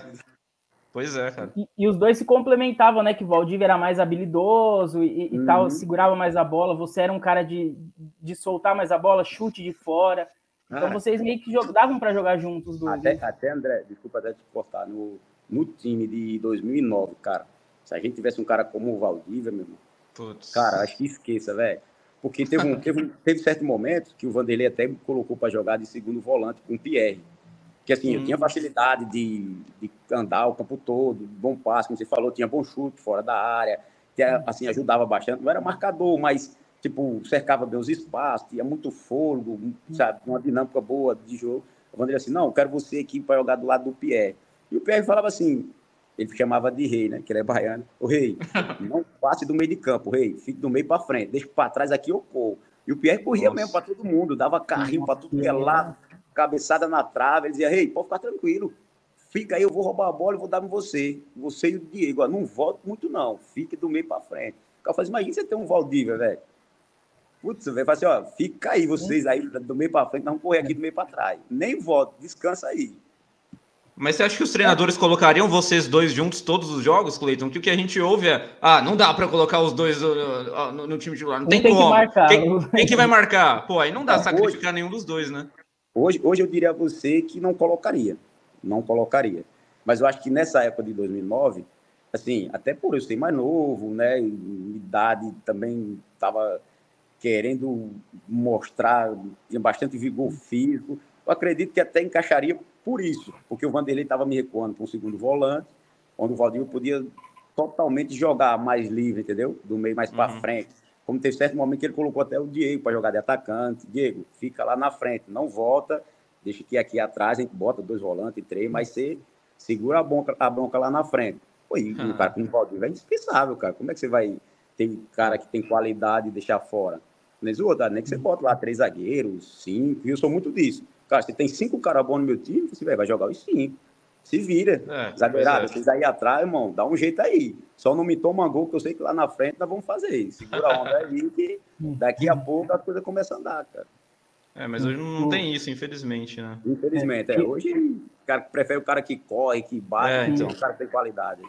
Pois é, cara. E, e, os dois se complementavam, né? Que o Valdívia era mais habilidoso e, e uhum. tal, segurava mais a bola. Você era um cara de, de soltar mais a bola, chute de fora. Então ah, vocês meio que davam para jogar juntos. Do, até, até, André, desculpa até te cortar, no, no time de 2009, cara se a gente tivesse um cara como o Valdívia, meu irmão, Putz. cara, acho que esqueça, velho. Porque teve, um, teve, teve certo momento que o Vanderlei até me colocou para jogar de segundo volante com o Pierre. Que assim, hum. eu tinha facilidade de, de andar o campo todo, bom passe, como você falou, tinha bom chute fora da área, tinha, assim, ajudava bastante. Não era marcador, mas tipo, cercava bem os espaços, tinha muito fôlego, sabe, uma dinâmica boa de jogo. O Vanderlei assim, não, eu quero você aqui para jogar do lado do Pierre. E o Pierre falava assim, ele chamava de rei, né? Que ele é baiano. O rei, não passe do meio de campo, rei, fique do meio para frente, deixa para trás aqui eu corro. E o Pierre corria Nossa. mesmo para todo mundo, dava carrinho para tudo que é lá, cabeçada na trave. Ele dizia: Rei, pode ficar tranquilo, fica aí, eu vou roubar a bola e vou dar em você. Você e o Diego, não volte muito não, fique do meio para frente. O cara assim, imagina você ter um Valdívia, velho. Putz, velho, fala assim, ó, fica aí vocês aí do meio para frente, não correr aqui do meio para trás. Nem volte, descansa aí. Mas você acha que os treinadores colocariam vocês dois juntos todos os jogos, Cleiton? Que o que a gente ouve é: ah, não dá para colocar os dois uh, uh, no, no, time titular, não tem, tem como. Que marcar. Quem, quem, que vai marcar? Pô, aí não dá sacrificar hoje, nenhum dos dois, né? Hoje, hoje eu diria a você que não colocaria. Não colocaria. Mas eu acho que nessa época de 2009, assim, até por eu ser mais novo, né, idade também estava querendo mostrar, tinha bastante vigor físico, eu acredito que até encaixaria por isso, porque o Vanderlei estava me recuando para um segundo volante, onde o Valdinho podia totalmente jogar mais livre, entendeu? Do meio mais para uhum. frente. Como teve certo momento que ele colocou até o Diego para jogar de atacante. Diego, fica lá na frente, não volta, deixa que aqui atrás a gente bota dois volantes, três, mas você segura a bronca, a bronca lá na frente. Pô, e um cara como o Valdinho é indispensável, cara. Como é que você vai ter cara que tem qualidade e deixar fora? Nem que você bota lá três zagueiros, cinco, e eu sou muito disso. Cara, se tem cinco caras bons no meu time, você vai jogar os cinco. Se vira. É, Exagerado. É. Vocês aí atrás, irmão, dá um jeito aí. Só não me toma gol, que eu sei que lá na frente nós vamos fazer. Segura a onda aí, que daqui a pouco a coisa começa a andar, cara. É, mas hoje não tem isso, infelizmente, né? Infelizmente, é. Hoje o cara prefere o cara que corre, que bate, é, então. o cara que tem qualidade.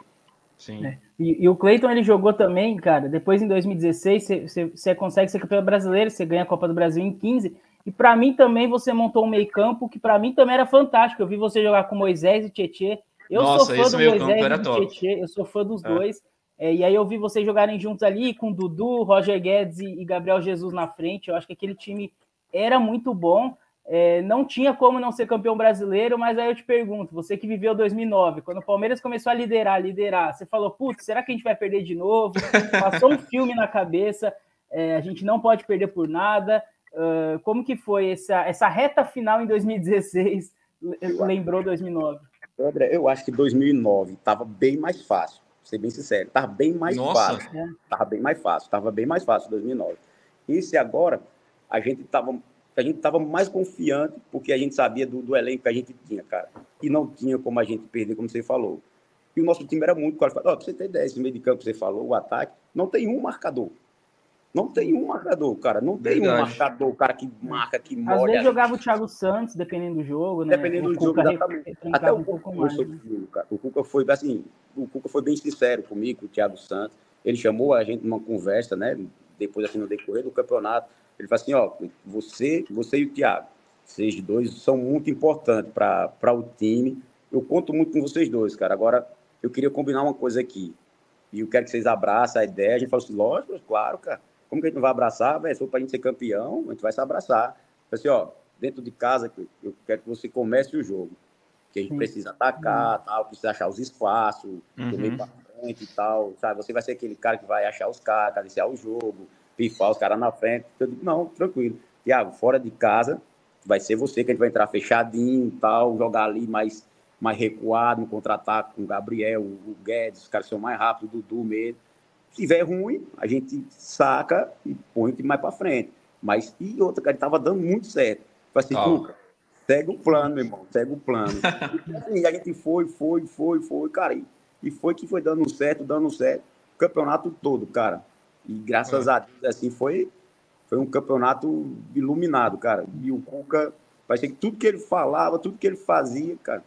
Sim. É. E, e, o Cleiton ele jogou também, cara. Depois em 2016 você consegue ser campeão brasileiro, você ganha a Copa do Brasil em 15. E para mim também você montou um meio-campo que para mim também era fantástico. Eu vi você jogar com Moisés e Tietê. Eu Nossa, sou fã do Moisés e do Tietê, eu sou fã dos é. dois. É, e aí eu vi vocês jogarem juntos ali com Dudu, Roger Guedes e Gabriel Jesus na frente. Eu acho que aquele time era muito bom. É, não tinha como não ser campeão brasileiro, mas aí eu te pergunto, você que viveu 2009, quando o Palmeiras começou a liderar, liderar, você falou, putz, será que a gente vai perder de novo? Passou um filme na cabeça, é, a gente não pode perder por nada. Uh, como que foi essa, essa reta final em 2016? Lembrou 2009? André, eu acho que 2009 estava bem mais fácil, ser bem sincero, estava bem mais Nossa. fácil. Estava bem mais fácil, estava bem mais fácil 2009. Isso agora a gente estava a gente estava mais confiante porque a gente sabia do, do elenco que a gente tinha, cara. E não tinha como a gente perder, como você falou. E o nosso time era muito qualificado. Oh, para você ter ideia, esse meio de campo que você falou, o ataque, não tem um marcador. Não tem um marcador, cara. Não tem Verdade. um marcador, o cara que marca, que molha. Às vezes jogava o Thiago Santos, dependendo do jogo, né? Dependendo o do jogo, exatamente. Até o Cuca um foi né? cara. O Cuca foi, assim, o Cuca foi bem sincero comigo, o Thiago Santos. Ele chamou a gente numa conversa, né? Depois, assim, no decorrer do campeonato. Ele falou assim, ó, você, você e o Thiago, vocês dois são muito importantes para o time. Eu conto muito com vocês dois, cara. Agora, eu queria combinar uma coisa aqui. E eu quero que vocês abracem a ideia. A gente falou assim, lógico, claro, cara. Como que a gente não vai abraçar, velho? Se for pra gente ser campeão, a gente vai se abraçar. Falei assim, ó, dentro de casa, eu quero que você comece o jogo. Que a gente Sim. precisa atacar, uhum. tal, precisa achar os espaços, uhum. pra frente e tal, sabe? Você vai ser aquele cara que vai achar os caras, cadenciar o jogo, pifar os caras na frente. Eu digo, não, tranquilo. Tiago, fora de casa, vai ser você que a gente vai entrar fechadinho e tal, jogar ali mais, mais recuado no contra-ataque com o Gabriel, o Guedes, os caras são mais rápidos, o Dudu mesmo. Se tiver ruim, a gente saca e põe mais para frente. Mas, e outra, cara, tava dando muito certo. Falei assim, oh. segue o plano, meu irmão, segue o plano. e assim, a gente foi, foi, foi, foi, cara, e, e foi que foi dando certo, dando certo. O campeonato todo, cara. E graças é. a Deus, assim, foi foi um campeonato iluminado, cara. E o Cuca, parecia que tudo que ele falava, tudo que ele fazia, cara.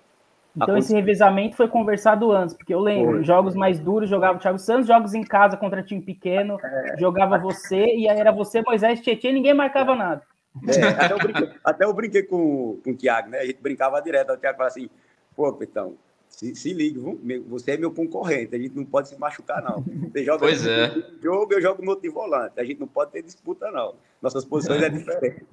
Então esse revezamento foi conversado antes, porque eu lembro, foi. jogos mais duros jogava o Thiago Santos, jogos em casa contra time pequeno, é. jogava você, e aí era você, Moisés, Tietchan, ninguém marcava nada. É, até, eu brinquei, até eu brinquei com, com o Thiago, né? A gente brincava direto, o Thiago falava assim, pô, Petão, se, se liga, você é meu concorrente, a gente não pode se machucar, não. Você joga pois é. jogo, eu jogo no outro de volante. A gente não pode ter disputa, não. Nossas posições é, é diferente.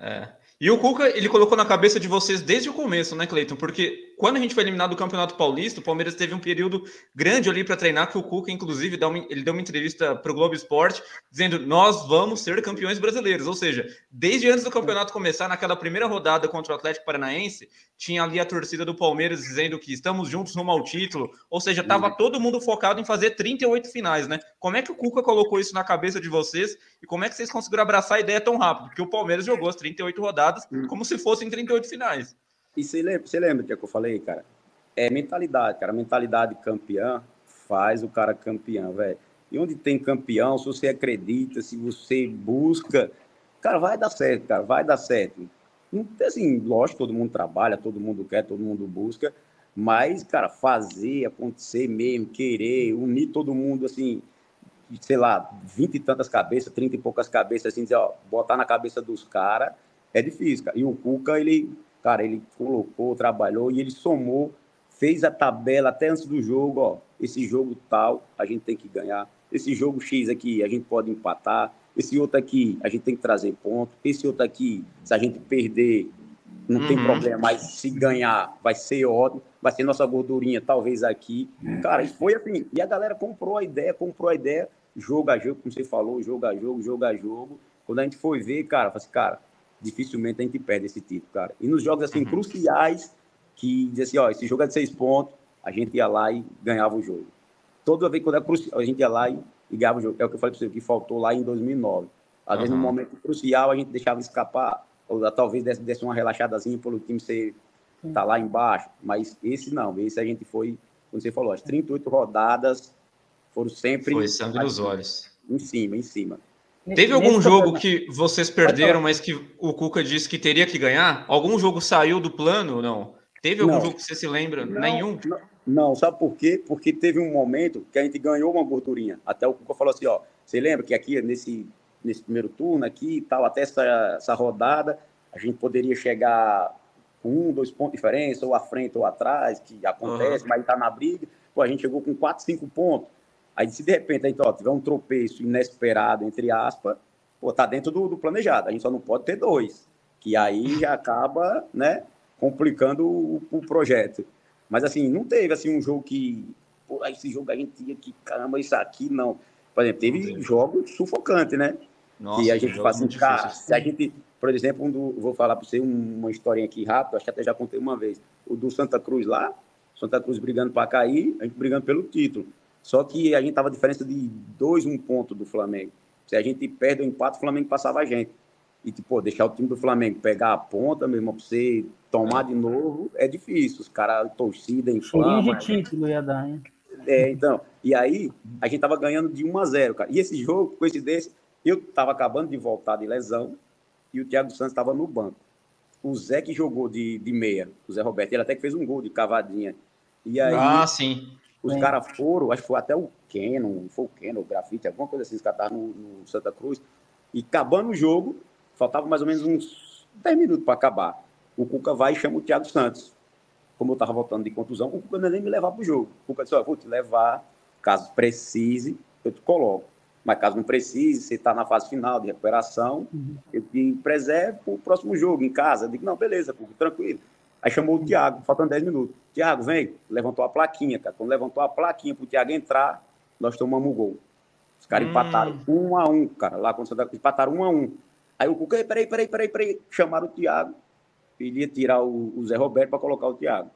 É. E o Cuca, ele colocou na cabeça de vocês desde o começo, né, Cleiton? Porque quando a gente foi eliminado do Campeonato Paulista, o Palmeiras teve um período grande ali para treinar, que o Cuca, inclusive, dá uma, ele deu uma entrevista para o Globo Esporte, dizendo, nós vamos ser campeões brasileiros. Ou seja, desde antes do campeonato começar, naquela primeira rodada contra o Atlético Paranaense, tinha ali a torcida do Palmeiras dizendo que estamos juntos rumo ao título. Ou seja, estava uhum. todo mundo focado em fazer 38 finais, né? Como é que o Cuca colocou isso na cabeça de vocês e como é que vocês conseguiram abraçar a ideia tão rápido? Porque o Palmeiras jogou as 38 rodadas uhum. como se fossem 38 finais. E você lembra, você lembra que, é que eu falei, cara? É mentalidade, cara. Mentalidade campeã faz o cara campeão, velho. E onde tem campeão, se você acredita, se você busca, cara, vai dar certo, cara, vai dar certo. Assim, lógico, todo mundo trabalha, todo mundo quer, todo mundo busca, mas, cara, fazer acontecer mesmo, querer, unir todo mundo, assim, sei lá, vinte e tantas cabeças, trinta e poucas cabeças, assim, dizer, ó, botar na cabeça dos caras, é difícil, cara. E o Cuca, ele, cara, ele colocou, trabalhou e ele somou, fez a tabela até antes do jogo, ó, esse jogo tal, a gente tem que ganhar, esse jogo X aqui, a gente pode empatar, esse outro aqui, a gente tem que trazer ponto, esse outro aqui, se a gente perder, não uhum. tem problema, mas se ganhar, vai ser ótimo, vai ser nossa gordurinha, talvez aqui. Cara, e foi assim, e a galera comprou a ideia, comprou a ideia, jogo a jogo, como você falou, jogo a jogo, jogo a jogo. Quando a gente foi ver, cara, falei assim, cara, dificilmente a gente perde esse título, cara. E nos jogos assim uhum. cruciais, que dizia assim, ó, esse jogo é de seis pontos, a gente ia lá e ganhava o jogo. Toda vez que é crucial, a gente ia lá e, e ganhava o jogo. É o que eu falei para você, que faltou lá em 2009. Às uhum. vezes, no momento crucial, a gente deixava escapar, ou talvez desse, desse uma relaxadazinha pelo time ser tá lá embaixo. Mas esse não, esse a gente foi, como você falou, as 38 rodadas foram sempre. Foi sangue nos olhos. Em cima, em cima. Teve algum jogo que vocês perderam, mas que o Cuca disse que teria que ganhar? Algum jogo saiu do plano ou não? Teve algum não, jogo que você se lembra? Não, Nenhum? Não, não, sabe por quê? Porque teve um momento que a gente ganhou uma gordurinha. Até o Cuca falou assim, ó, você lembra que aqui, nesse, nesse primeiro turno aqui e tal, até essa, essa rodada, a gente poderia chegar com um, dois pontos de diferença, ou à frente ou atrás, que acontece, uhum. mas tá na briga. Pô, a gente chegou com quatro, cinco pontos. Aí, se de repente aí, ó, tiver um tropeço inesperado, entre aspas, pô, tá dentro do, do, planejado. A gente só não pode ter dois, que aí já acaba, né, complicando o, o projeto. Mas, assim, não teve, assim, um jogo que, pô, esse jogo a gente tinha que, caramba, isso aqui não. Por exemplo, teve jogos sufocantes, né? Nossa, que a gente fala assim, cara, se a gente, por exemplo, um do, vou falar para você uma historinha aqui rápido, acho que até já contei uma vez, o do Santa Cruz lá, Santa Cruz brigando para cair, a gente brigando pelo título. Só que a gente tava a diferença de dois, um ponto do Flamengo. Se a gente perde o empate, o Flamengo passava a gente. E, tipo, deixar o time do Flamengo pegar a ponta, mesmo, para você tomar de novo, é difícil. Os caras, torcida, inflama. de título ia dar, hein? É, então. E aí, a gente tava ganhando de 1 a 0, cara. E esse jogo, coincidência, eu tava acabando de voltar de lesão e o Thiago Santos estava no banco. O Zé que jogou de, de meia, o Zé Roberto, ele até que fez um gol de cavadinha. E aí, ah, sim. Os é. caras foram, acho que foi até o Canon, foi o Canon, o Grafite, alguma coisa assim, os caras estavam no, no, Santa Cruz. E acabando o jogo, faltava mais ou menos uns 10 minutos para acabar. O Cuca vai e chama o Thiago Santos. como eu estava voltando de contusão, o Cuca não ia nem me levar para o jogo. O Cuca disse, vou te levar, caso precise, eu te coloco. Mas caso não precise, você está na fase final de recuperação, uhum. eu te preservo para o próximo jogo, em casa. Eu digo, não, beleza, Cuca, tranquilo. Aí chamou o Thiago, faltando 10 minutos. Thiago, vem. Levantou a plaquinha, cara. Quando levantou a plaquinha para o Thiago entrar, nós tomamos o gol. Os caras hum. empataram um a um, cara. Lá quando você empataram um a um. Aí o Cuca, peraí, peraí, peraí, peraí. Chamaram o Thiago. Pedia tirar o, o Zé Roberto para colocar o Thiago.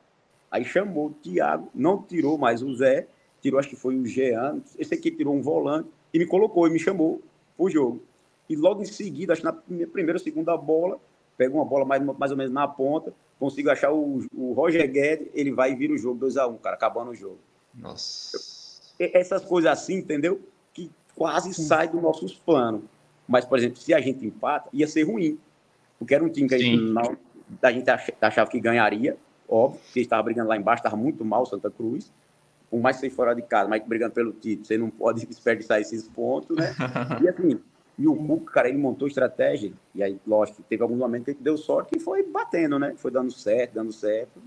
Aí chamou o Thiago, não tirou mais o Zé, tirou, acho que foi o Jean. Esse aqui tirou um volante e me colocou e me chamou pro jogo. E logo em seguida, acho que na primeira ou segunda bola, pega uma bola mais, mais ou menos na ponta, consigo achar o, o Roger Guedes, ele vai vira o jogo 2x1, um, cara, acabando o jogo. Nossa. Essas coisas assim, entendeu? Que quase Sim. sai dos nossos planos. Mas, por exemplo, se a gente empata, ia ser ruim. Porque era um time que a gente, não, a gente achava que ganharia, óbvio, porque estava brigando lá embaixo, estava muito mal Santa Cruz. Por mais que você fora de casa, mas brigando pelo título, você não pode desperdiçar esses pontos, né? E assim, e o Cuca, cara, ele montou estratégia, e aí, lógico, teve algum momento que deu sorte e foi batendo, né? Foi dando certo, dando certo.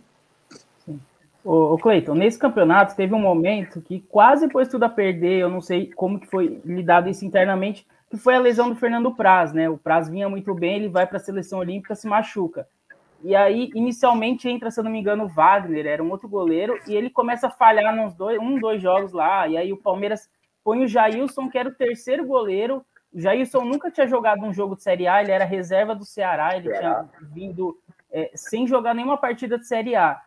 Ô, ô Cleiton, nesse campeonato teve um momento que quase pôs tudo a perder, eu não sei como que foi lidado isso internamente, que foi a lesão do Fernando Praz, né? O Praz vinha muito bem, ele vai para a seleção olímpica, se machuca. E aí, inicialmente, entra, se eu não me engano, o Wagner, era um outro goleiro, e ele começa a falhar nos dois, um, dois jogos lá, e aí o Palmeiras põe o Jailson, que era o terceiro goleiro, o Jailson nunca tinha jogado um jogo de Série A, ele era reserva do Ceará, ele tinha vindo é, sem jogar nenhuma partida de Série A.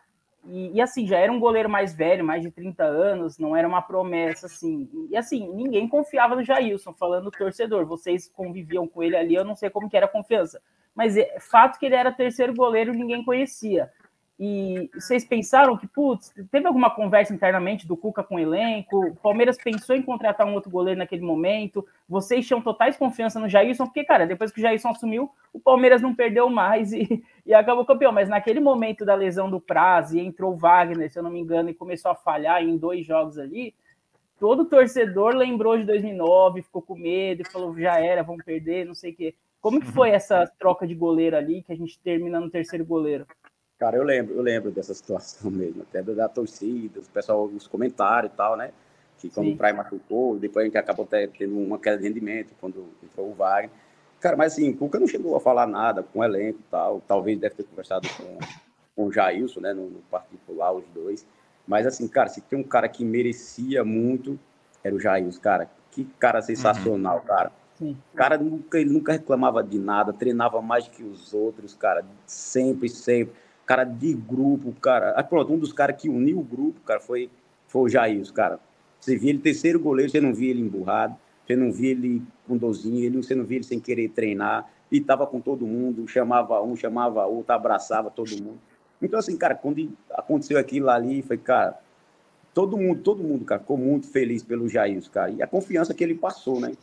E, e, assim, já era um goleiro mais velho, mais de 30 anos, não era uma promessa, assim. E assim, ninguém confiava no Jailson, falando torcedor. Vocês conviviam com ele ali, eu não sei como que era a confiança. Mas é fato que ele era terceiro goleiro, ninguém conhecia. E vocês pensaram que, putz, teve alguma conversa internamente do Cuca com o elenco? O Palmeiras pensou em contratar um outro goleiro naquele momento? Vocês tinham totais confiança no Jailson? Porque, cara, depois que o Jailson assumiu, o Palmeiras não perdeu mais e, e acabou campeão. Mas naquele momento da lesão do prazo, e entrou o Wagner, se eu não me engano, e começou a falhar em dois jogos ali, todo torcedor lembrou de 2009, ficou com medo e falou, já era, vamos perder, não sei o quê. Como que foi essa troca de goleiro ali, que a gente termina no terceiro goleiro? Cara, eu lembro, eu lembro dessa situação mesmo, até da torcida, o pessoal, os comentários e tal, né? Que quando Sim. o Praia machucou, depois a gente acabou tendo uma queda de rendimento quando entrou o Wagner. Cara, mas assim, o Cuca não chegou a falar nada com o elenco e tal, talvez deve ter conversado com, com o Jailson, né, no, no particular, os dois. Mas assim, cara, se tem um cara que merecia muito, era o Jailson, cara. Que cara sensacional, uhum. cara. Sim. Cara, nunca, ele nunca reclamava de nada, treinava mais que os outros, cara, sempre, sempre cara de grupo, cara. Ah, pronto, um dos caras que uniu o grupo, cara, foi, foi o Jair, cara. Você via ele terceiro goleiro, você não via ele emburrado, você não via ele com dozinho, ele, você não via ele sem querer treinar, e tava com todo mundo, chamava um, chamava outro, abraçava todo mundo. Então, assim, cara, quando aconteceu aquilo ali, foi, cara, todo mundo, todo mundo, cara, ficou muito feliz pelo Jair, cara. E a confiança que ele passou, né?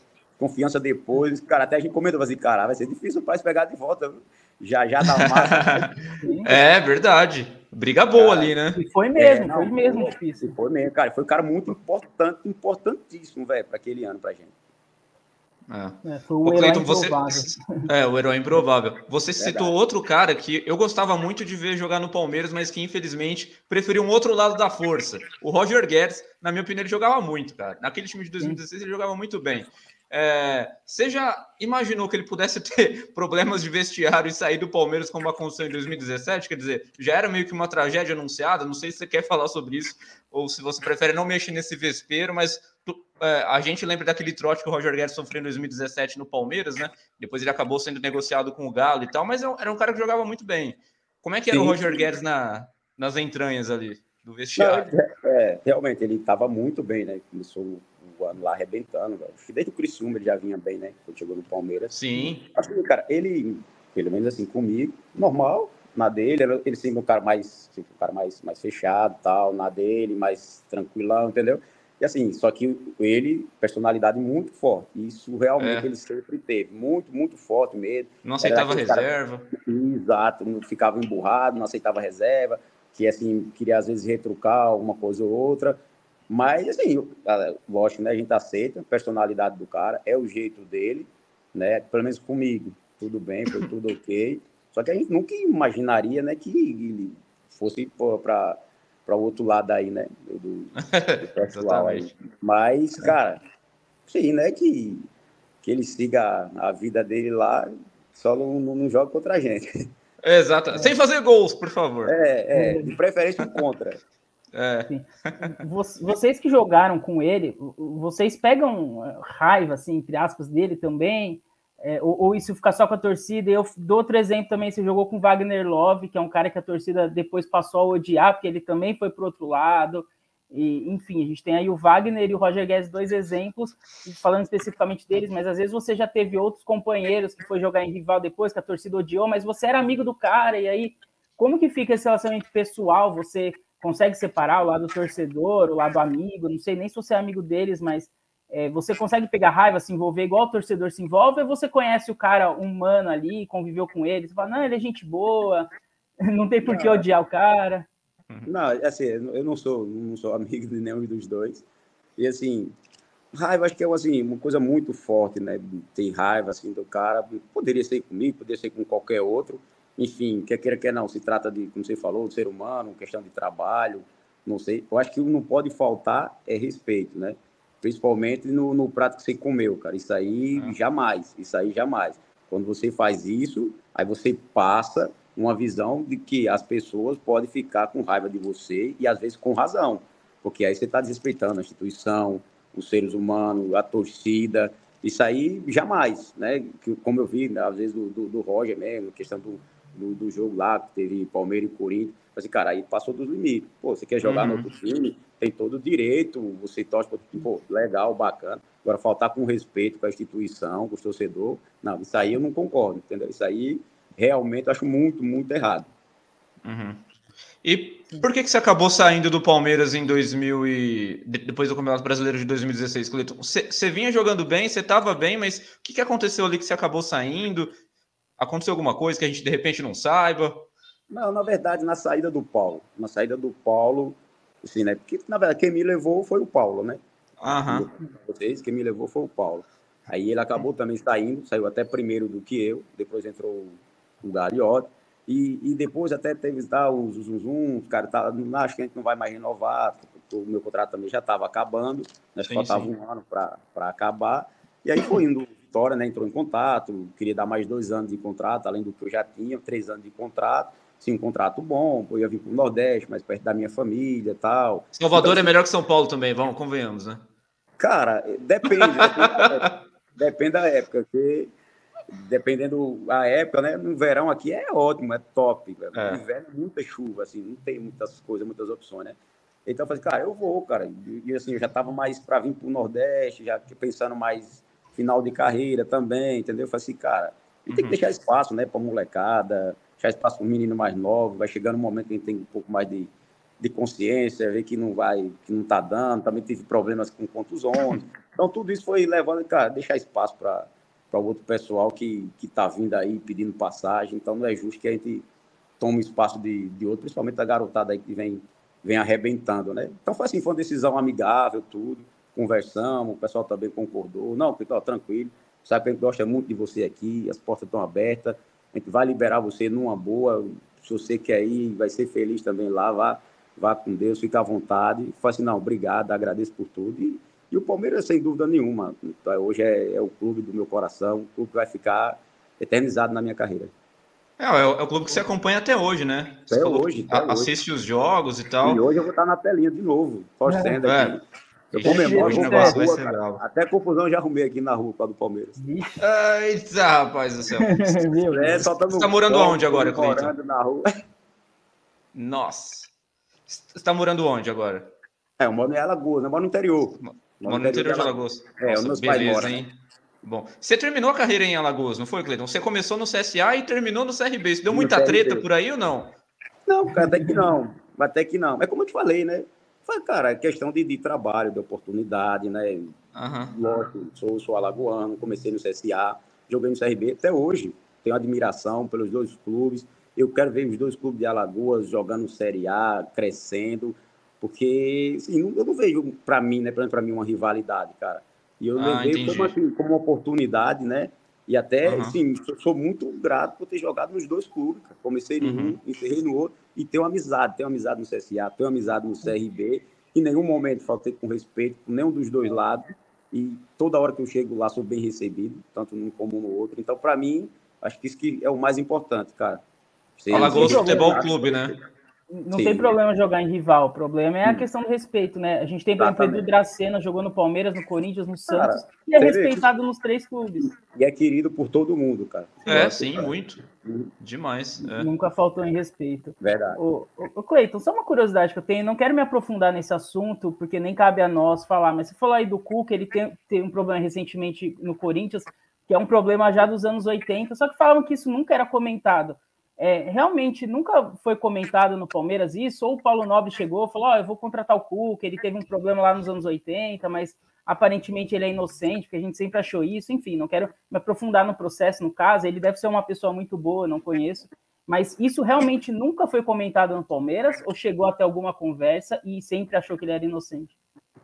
Confiança depois, cara, até a gente comentou assim, cara, vai ser difícil para pegar de volta, viu? já já dá massa. é verdade. Briga boa cara, ali, né? E foi mesmo, é, não, foi mesmo foi, difícil. Foi mesmo, cara. Foi um cara muito importante, importantíssimo, velho, para aquele ano pra gente. É. É, foi o, o Clayton, você É, o herói improvável. Você Verdade. citou outro cara que eu gostava muito de ver jogar no Palmeiras, mas que infelizmente preferiu um outro lado da força. O Roger Guedes, na minha opinião, ele jogava muito, cara. Naquele time de 2016 Sim. ele jogava muito bem. É, você já imaginou que ele pudesse ter problemas de vestiário e sair do Palmeiras como aconteceu em 2017? Quer dizer, já era meio que uma tragédia anunciada. Não sei se você quer falar sobre isso ou se você prefere não mexer nesse vespeiro, mas tu, é, a gente lembra daquele trote que o Roger Guedes sofreu em 2017 no Palmeiras, né? Depois ele acabou sendo negociado com o Galo e tal, mas é era um cara que jogava muito bem. Como é que era Sim. o Roger Guedes na, nas entranhas ali do vestiário? Não, é, é realmente, ele estava muito bem, né? Começou voando lá, arrebentando, velho. Desde o Criciúma ele já vinha bem, né? Quando chegou no Palmeiras. Sim. Que, cara, ele, pelo menos assim, comigo, normal, na dele, ele sempre um cara mais, sempre um cara mais, mais fechado tal, na dele, mais tranquilão, entendeu? E assim, só que ele, personalidade muito forte. Isso realmente é. ele sempre teve. Muito, muito forte mesmo. Não aceitava reserva. Cara, exato, não ficava emburrado, não aceitava reserva, que assim, queria às vezes retrucar uma coisa ou outra. Mas, assim, lógico, né? A gente aceita a personalidade do cara, é o jeito dele, né? Pelo menos comigo, tudo bem, foi tudo ok. Só que a gente nunca imaginaria, né, que ele fosse para o outro lado aí, né? Do, do pessoal aí. Mas, cara, sim, né? Que, que ele siga a vida dele lá, só não, não joga contra a gente. Exato. Sem fazer gols, por favor. É, é de preferência contra. É. Vocês que jogaram com ele, vocês pegam eh, raiva, assim, entre aspas, dele também? É, ou, ou, isso fica só com a torcida? Eu dou outro exemplo também, você jogou com Wagner Love, que é um cara que a torcida depois passou a odiar, porque ele também foi para outro lado. E, enfim, a gente tem aí o Wagner e o Roger Guedes, dois exemplos, falando especificamente deles, mas às vezes você já teve outros companheiros que foi jogar em rival depois, que a torcida odiou, mas você era amigo do cara, e aí, como que fica esse relacionamento pessoal? Você consegue separar o lado torcedor, o lado amigo, não sei nem se você é amigo deles, mas é, você consegue pegar raiva, se envolver igual o torcedor se envolve, ou você conhece o cara humano ali, conviveu com ele, você fala, não, ele é gente boa, não tem por que odiar o cara. Não, assim, eu não sou, não sou amigo de nenhum dos dois. E assim, raiva acho que é assim, uma coisa muito forte, né? Ter raiva assim do cara, poderia ser comigo, poderia ser com qualquer outro, enfim, quer queira, quer não, se trata de, como você falou, de ser humano, questão de trabalho, não sei. Eu acho que não pode faltar é respeito, né? Principalmente no, no prato que você comeu, cara. Isso aí ah. jamais, isso aí jamais. Quando você faz isso, aí você passa uma visão de que as pessoas podem ficar com raiva de você e às vezes com razão, porque aí você está desrespeitando a instituição, os seres humanos, a torcida. Isso aí jamais, né? Como eu vi, às vezes, do, do, do Roger mesmo, questão do, do, do, jogo lá, que teve Palmeiras e Corinthians. Assim, cara, aí passou dos limites. Pô, você quer jogar uhum. no outro time, tem todo o direito, você torce, pô, legal, bacana. Agora, faltar com respeito com a instituição, com o torcedor, não, isso aí eu não concordo, entendeu? Isso aí realmente eu acho muito, muito errado. Uhum. E por que, que você acabou saindo do Palmeiras em 2000 e depois do Campeonato Brasileiro de 2016, Cleiton? Você, você vinha jogando bem, você estava bem, mas o que, que aconteceu ali que você acabou saindo? Aconteceu alguma coisa que a gente de repente não saiba? Não, na verdade, na saída do Paulo. Na saída do Paulo, assim, né? Porque, na verdade, quem me levou foi o Paulo, né? Aham. Vocês, quem me levou foi o Paulo. Aí ele acabou também saindo, saiu até primeiro do que eu, depois entrou o Gariota. E, e depois até teve tá, os zum, zum os caras tá, acho que a gente não vai mais renovar, o meu contrato também já estava acabando, né, sim, faltava sim. um ano para acabar. E aí foi indo Vitória né, entrou em contato, queria dar mais dois anos de contrato, além do que eu já tinha, três anos de contrato. Sim, um contrato bom, eu ia vir para o Nordeste, mais perto da minha família tal. Salvador então, é melhor que São Paulo também, vamos, convenhamos, né? Cara, depende, depende, da, época, depende da época, porque dependendo da época, né? No verão aqui é ótimo, é top. É. No inverno é muita chuva, assim, não tem muitas coisas, muitas opções, né? Então eu falei, cara, eu vou, cara. E, e assim, eu já estava mais para vir para o Nordeste, já pensando mais final de carreira também, entendeu? Eu falei assim, cara, tem que uhum. deixar espaço, né, para molecada, deixar espaço para um menino mais novo, vai chegando um momento que a gente tem um pouco mais de, de consciência, ver que não vai, que não tá dando, também tive problemas com contusões. Então tudo isso foi levando, cara, deixar espaço para para o outro pessoal que que tá vindo aí pedindo passagem, então não é justo que a gente tome espaço de, de outro, principalmente a garotada aí que vem vem arrebentando, né? Então foi assim, foi uma decisão amigável, tudo conversamos, o pessoal também concordou. Não, pessoal, tranquilo, sabe que a gente gosta muito de você aqui, as portas estão abertas, a gente vai liberar você numa boa. Se você quer ir, vai ser feliz também lá, vá, vá com Deus, fica à vontade. Fala assim, não, obrigado, agradeço por tudo. E, e o Palmeiras, sem dúvida nenhuma, hoje é, é, o clube do meu coração, o clube que vai ficar eternizado na minha carreira. É, é o, é o clube que você acompanha até hoje, né? Você até hoje. Até assiste hoje. os jogos e tal. E hoje eu vou estar na telinha de novo, torcendo é. aqui. Eu comemoro, o negócio vai ser bravo. Até confusão já arrumei aqui na rua do Palmeiras. Eita, rapaz do céu. é, só Você tá morando pão, onde agora, Cleiton? Morando na rua. Nossa. Você tá morando onde agora? É, eu moro em Alagoas, eu moro no interior. Moro no interior de Alagoas. É, Nossa, meus beleza, pais moram. hein? Bom, você terminou a carreira em Alagoas, não foi, Cleiton? Você começou no CSA e terminou no CRB. Você deu muita treta por aí ou não? Não, até que não. Até que não. É como eu te falei, né? Foi, cara, questão de, de trabalho, de oportunidade, né? Uhum. Lógico, sou, sou alagoano, comecei no CSA, joguei no CRB até hoje. Tenho admiração pelos dois clubes. Eu quero ver os dois clubes de Alagoas jogando Série A, crescendo, porque assim, eu não vejo para mim, né, para mim uma rivalidade, cara. E eu ah, levei como, assim, como uma oportunidade, né? E até, uhum. assim, sou muito grato por ter jogado nos dois clubes. Cara. Comecei uhum. um, encerrei no outro, e tenho amizade. Tenho amizade no CSA, tenho amizade no CRB. Em nenhum momento faltei com respeito com nenhum dos dois lados. E toda hora que eu chego lá sou bem recebido, tanto num como no outro. Então, para mim, acho que isso que é o mais importante, cara. Alagoas Futebol Clube, né? Não Sim. tem problema jogar em rival, o problema é a hum. questão do respeito, né? A gente tem, por exemplo, Edu Dracena jogou no Palmeiras, no Corinthians, no Santos, cara, e é respeitado nos três clubes. E é querido por todo mundo, cara. É, sim, cara. muito. Uhum. Demais. É. Nunca faltou em respeito. Verdade. Ô, ô, Cleiton, só uma curiosidade que eu tenho, não quero me aprofundar nesse assunto, porque nem cabe a nós falar, mas você falou aí do Cuca, ele tem, tem um problema recentemente no Corinthians, que é um problema já dos anos 80, só que falavam que isso nunca era comentado. É, realmente nunca foi comentado no Palmeiras isso, ou o Paulo Nobre chegou e falou: oh, eu vou contratar o Cuca, ele teve um problema lá nos anos 80, mas aparentemente ele é inocente, porque a gente sempre achou isso. Enfim, não quero me aprofundar no processo, no caso, ele deve ser uma pessoa muito boa, não conheço. Mas isso realmente nunca foi comentado no Palmeiras, ou chegou até alguma conversa e sempre achou que ele era inocente?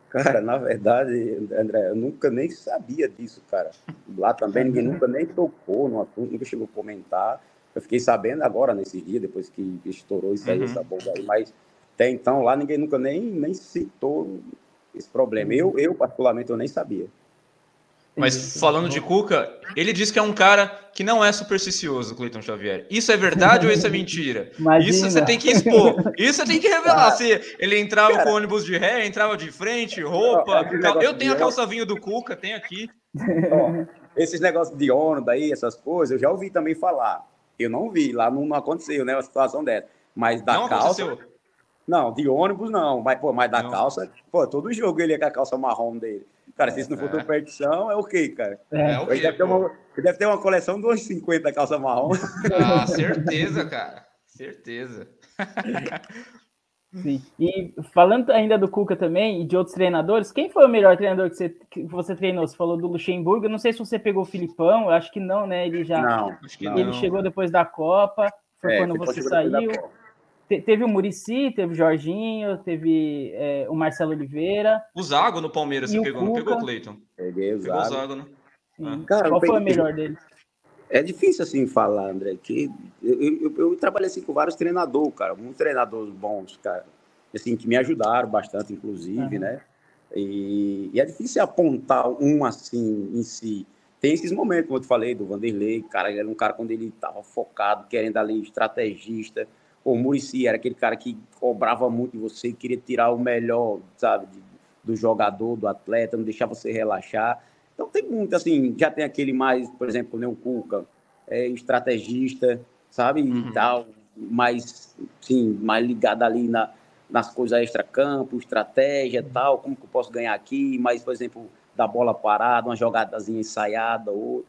Cara, na verdade, André, eu nunca nem sabia disso, cara. Lá também ninguém nunca nem tocou no assunto, nunca chegou a comentar. Eu fiquei sabendo agora, nesse dia, depois que estourou isso aí, uhum. essa bomba aí, mas até então lá ninguém nunca nem, nem citou esse problema. Eu, eu, particularmente, eu nem sabia. Mas falando de Cuca, ele diz que é um cara que não é supersticioso, Cleiton Xavier. Isso é verdade ou isso é mentira? Imagina. Isso você tem que expor. Isso você tem que revelar. Ah, Se ele entrava cara, com ônibus de ré, entrava de frente, roupa. Cal... Eu tenho a calça vinho do Cuca, tem aqui. Ó, esses negócios de ônibus aí, essas coisas, eu já ouvi também falar. Eu não vi, lá não, não aconteceu, né? Uma situação dessa. Mas da não calça. Aconteceu. Não, de ônibus não. Mas, pô, mas da não. calça, pô, todo jogo ele é com a calça marrom dele. Cara, se isso não for é. perdição, é o quê, cara? É, é o quê, deve, ter uma, deve ter uma coleção de uns 50 calça marrom. Ah, certeza, cara. Certeza. Sim. E falando ainda do Cuca também e de outros treinadores, quem foi o melhor treinador que você, que você treinou? Você falou do Luxemburgo, eu não sei se você pegou o Filipão, eu acho que não, né? Ele já não, ele não. chegou depois da Copa, foi é, quando você saiu. Te, teve o Murici, teve o Jorginho, teve é, o Marcelo Oliveira. O Zago no Palmeiras você pegou, Cuca. não pegou, Cleiton? Peguei o Zago. Pegou o Zago, né? Ah. Cara, Qual foi o melhor deles? É difícil assim falar, André, que eu, eu, eu, trabalhei assim com vários treinadores, cara, muitos treinadores bons, cara, assim, que me ajudaram bastante, inclusive, uhum. né? E, e, é difícil apontar um assim em si. Tem esses momentos, como eu te falei, do Vanderlei, cara, ele era um cara quando ele estava focado, querendo ali, estrategista. O Murici era aquele cara que cobrava muito de você, queria tirar o melhor, sabe, do jogador, do atleta, não deixava você relaxar. Então tem muito, assim, já tem aquele mais, por exemplo, o Cuca, é, estrategista, sabe, uhum. e tal, mais, sim, mais ligado ali na, nas coisas extra-campo, estratégia uhum. tal, como que eu posso ganhar aqui, mas, por exemplo, da bola parada, uma jogadazinha ensaiada, ou...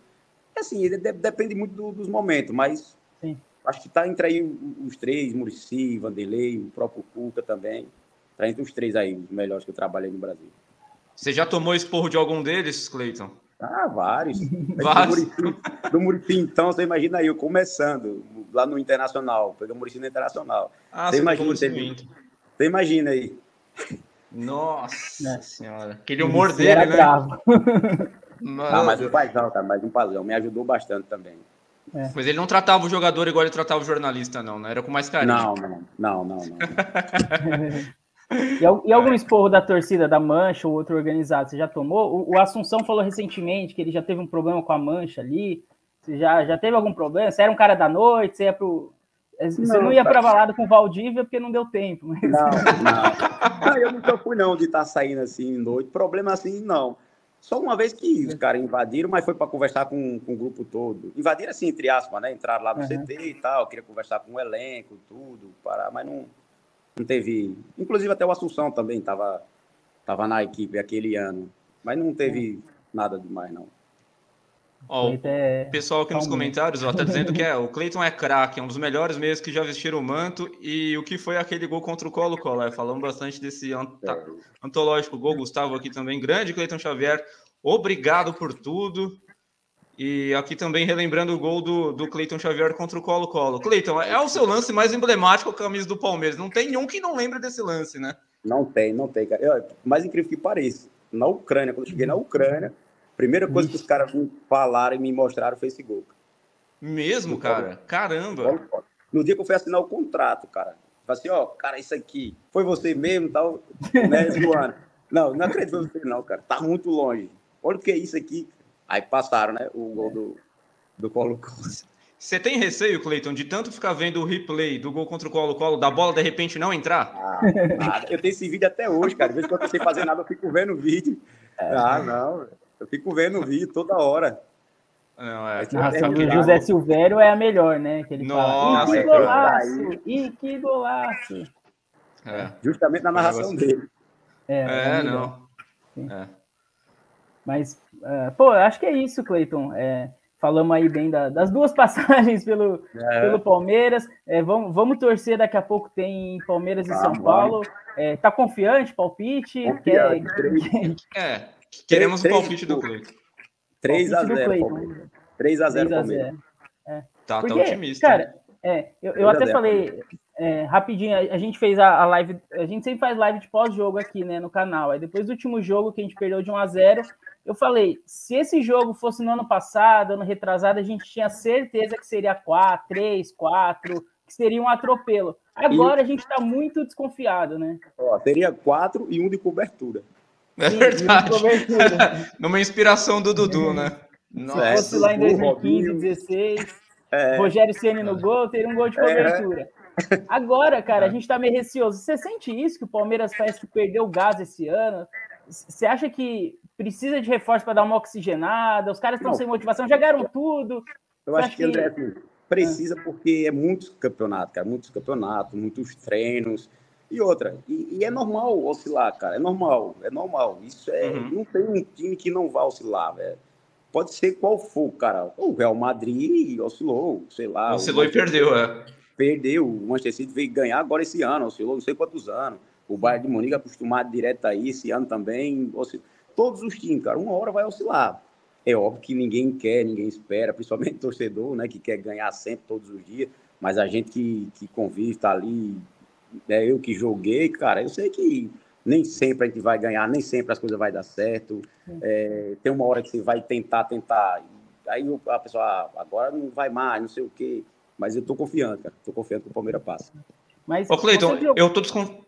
Assim, depende muito do, dos momentos, mas sim. acho que está entre aí os três, Murici, Vanderlei, o próprio Cuca também, está entre os três aí, os melhores que eu trabalhei no Brasil. Você já tomou esporro de algum deles, Cleiton? Ah, vários. vários. Do Murici, então, você imagina aí, eu começando lá no Internacional, pegando o Murici no Internacional. Ah, você, imagina, você, você imagina aí. Nossa é. senhora. Aquele humor Isso dele, né? Não, mas um paizão, cara, mas um paizão. Me ajudou bastante também. É. Mas ele não tratava o jogador igual ele tratava o jornalista, não, né? Era com mais carinho. Não, não, não, não. não. E, e, algum esporro da torcida da Mancha ou outro organizado, você já tomou? O, o, Assunção falou recentemente que ele já teve um problema com a Mancha ali. Você já, já teve algum problema? Você era um cara da noite, você ia pro. Você não, não ia para balada com o Valdívia porque não deu tempo. Mas... Não, não. não, eu nunca fui não de estar tá saindo assim noite. Problema assim, não. Só uma vez que os caras invadiram, mas foi para conversar com, com o grupo todo. Invadiram assim, entre aspas, né? Entraram lá no uhum. CT e tal, queria conversar com o elenco, tudo, parar, mas não, não teve. Inclusive até o Assunção também estava tava na equipe aquele ano. Mas não teve nada demais, não. Ó, o é pessoal aqui nos comentários ó, tá dizendo que é, o Cleiton é craque, é um dos melhores mesmo que já vestiram o manto. E o que foi aquele gol contra o Colo-Colo? É, falamos bastante desse anta, antológico gol. Gustavo aqui também, grande Cleiton Xavier. Obrigado por tudo. E aqui também relembrando o gol do, do Cleiton Xavier contra o Colo-Colo. Cleiton, é o seu lance mais emblemático com a camisa do Palmeiras. Não tem nenhum que não lembre desse lance, né? Não tem, não tem, cara. Eu, mais incrível que pareça, na Ucrânia, quando eu cheguei na Ucrânia, Primeira coisa que os caras me falaram e me mostraram foi esse gol. Mesmo, cara? Caramba! No dia que eu fui assinar o contrato, cara, falei assim, ó, cara, isso aqui, foi você mesmo, tal, né. Não, não acredito você não, cara, tá muito longe. Olha o que é isso aqui. Aí passaram, né, o gol do, do Colo-Colo. Você tem receio, Cleiton, de tanto ficar vendo o replay do gol contra o Colo-Colo, da bola de repente não entrar? Ah, nada. Eu tenho esse vídeo até hoje, cara. Às vezes quando eu não sei fazer nada, eu fico vendo o vídeo. É. Ah, não. Eu fico vendo o vídeo toda hora. Não, é. Nossa, é o José Silvério é a melhor, né? Que ele Nossa, fala, e que golaço! E que golaço! É. Justamente na narração dele. É, é, é não. É. Mas, uh, pô, acho que é isso, Cleiton. É, falamos aí bem da, das duas passagens pelo, é. pelo Palmeiras. É, vamos, vamos torcer, daqui a pouco tem Palmeiras e São Paulo. É, tá confiante, palpite? Confiante, quer... É, queremos o palpite do Cleiton. 3 a 0 3 a 0 Palmeiras. É. Tá, tá Porque, tá otimista. Cara, é, eu, eu até falei é, rapidinho, a, a, gente fez a, a, live, a gente sempre faz live de pós-jogo aqui, né, no canal. Aí depois do último jogo que a gente perdeu de 1 a 0 eu falei, se esse jogo fosse no ano passado, ano retrasado, a gente tinha certeza que seria 4, 3, 4, que seria um atropelo. Agora e... a gente está muito desconfiado, né? Ó, teria 4 e um de cobertura. É verdade. Numa inspiração do Dudu, né? Nossa, Se fosse lá em 2015, 2016, é. Rogério Ceni no gol, teria um gol de é. cobertura. É. Agora, cara, a gente tá meio receoso. Você sente isso que o Palmeiras parece que perdeu o gás esse ano? Você acha que precisa de reforço para dar uma oxigenada? Os caras estão sem motivação, já ganharam tudo. Eu acho que, que, André, assim, precisa porque é muitos campeonatos, cara, muitos campeonatos, muitos treinos. E outra, e, e, é normal oscilar, cara, é normal, é normal. Isso é, uhum. não tem um time que não vai oscilar, velho. Pode ser qual for, cara. O Real Madrid oscilou, sei lá. Oscilou e perdeu, é perdeu. O Manchester City veio ganhar agora esse ano, oscilou não sei quantos anos. O Bayern de Munique acostumado direto aí, esse ano também. Oscilou. Todos os times, cara, uma hora vai oscilar. É óbvio que ninguém quer, ninguém espera, principalmente o torcedor, né, que quer ganhar sempre, todos os dias. Mas a gente que, que convive, tá ali, é eu que joguei, cara, eu sei que nem sempre a gente vai ganhar, nem sempre as coisas vai dar certo. É, tem uma hora que você vai tentar, tentar. Aí a pessoa, ah, agora não vai mais, não sei o quê. Mas eu tô confiante, cara. Tô confiante que o Palmeiras passa. Mas, Ô, Cleiton, eu tô desconfiado.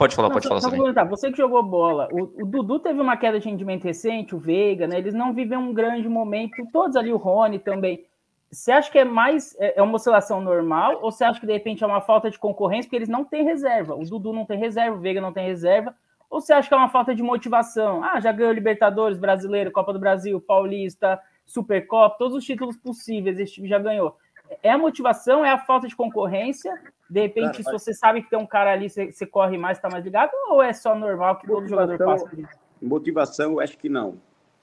Pode falar, não, pode falar. Só comentar, você que jogou bola, o, o, Dudu teve uma queda de rendimento recente, o Veiga, né? Eles não vivem um grande momento, todos ali, o Rony também. Você acha que é mais é, é uma oscilação normal ou você acha que de repente é uma falta de concorrência porque eles não têm reserva? O Dudu não tem reserva, o Veiga não tem reserva. Ou você acha que é uma falta de motivação? Ah, já ganhou Libertadores, Brasileiro, Copa do Brasil, Paulista, Supercopa, todos os títulos possíveis esse time já ganhou é a motivação, é a falta de concorrência? De repente, se você sabe que tem um cara ali, você, você corre mais, está mais ligado? Ou é só normal que todo jogador passa por isso? Motivação, eu acho que não.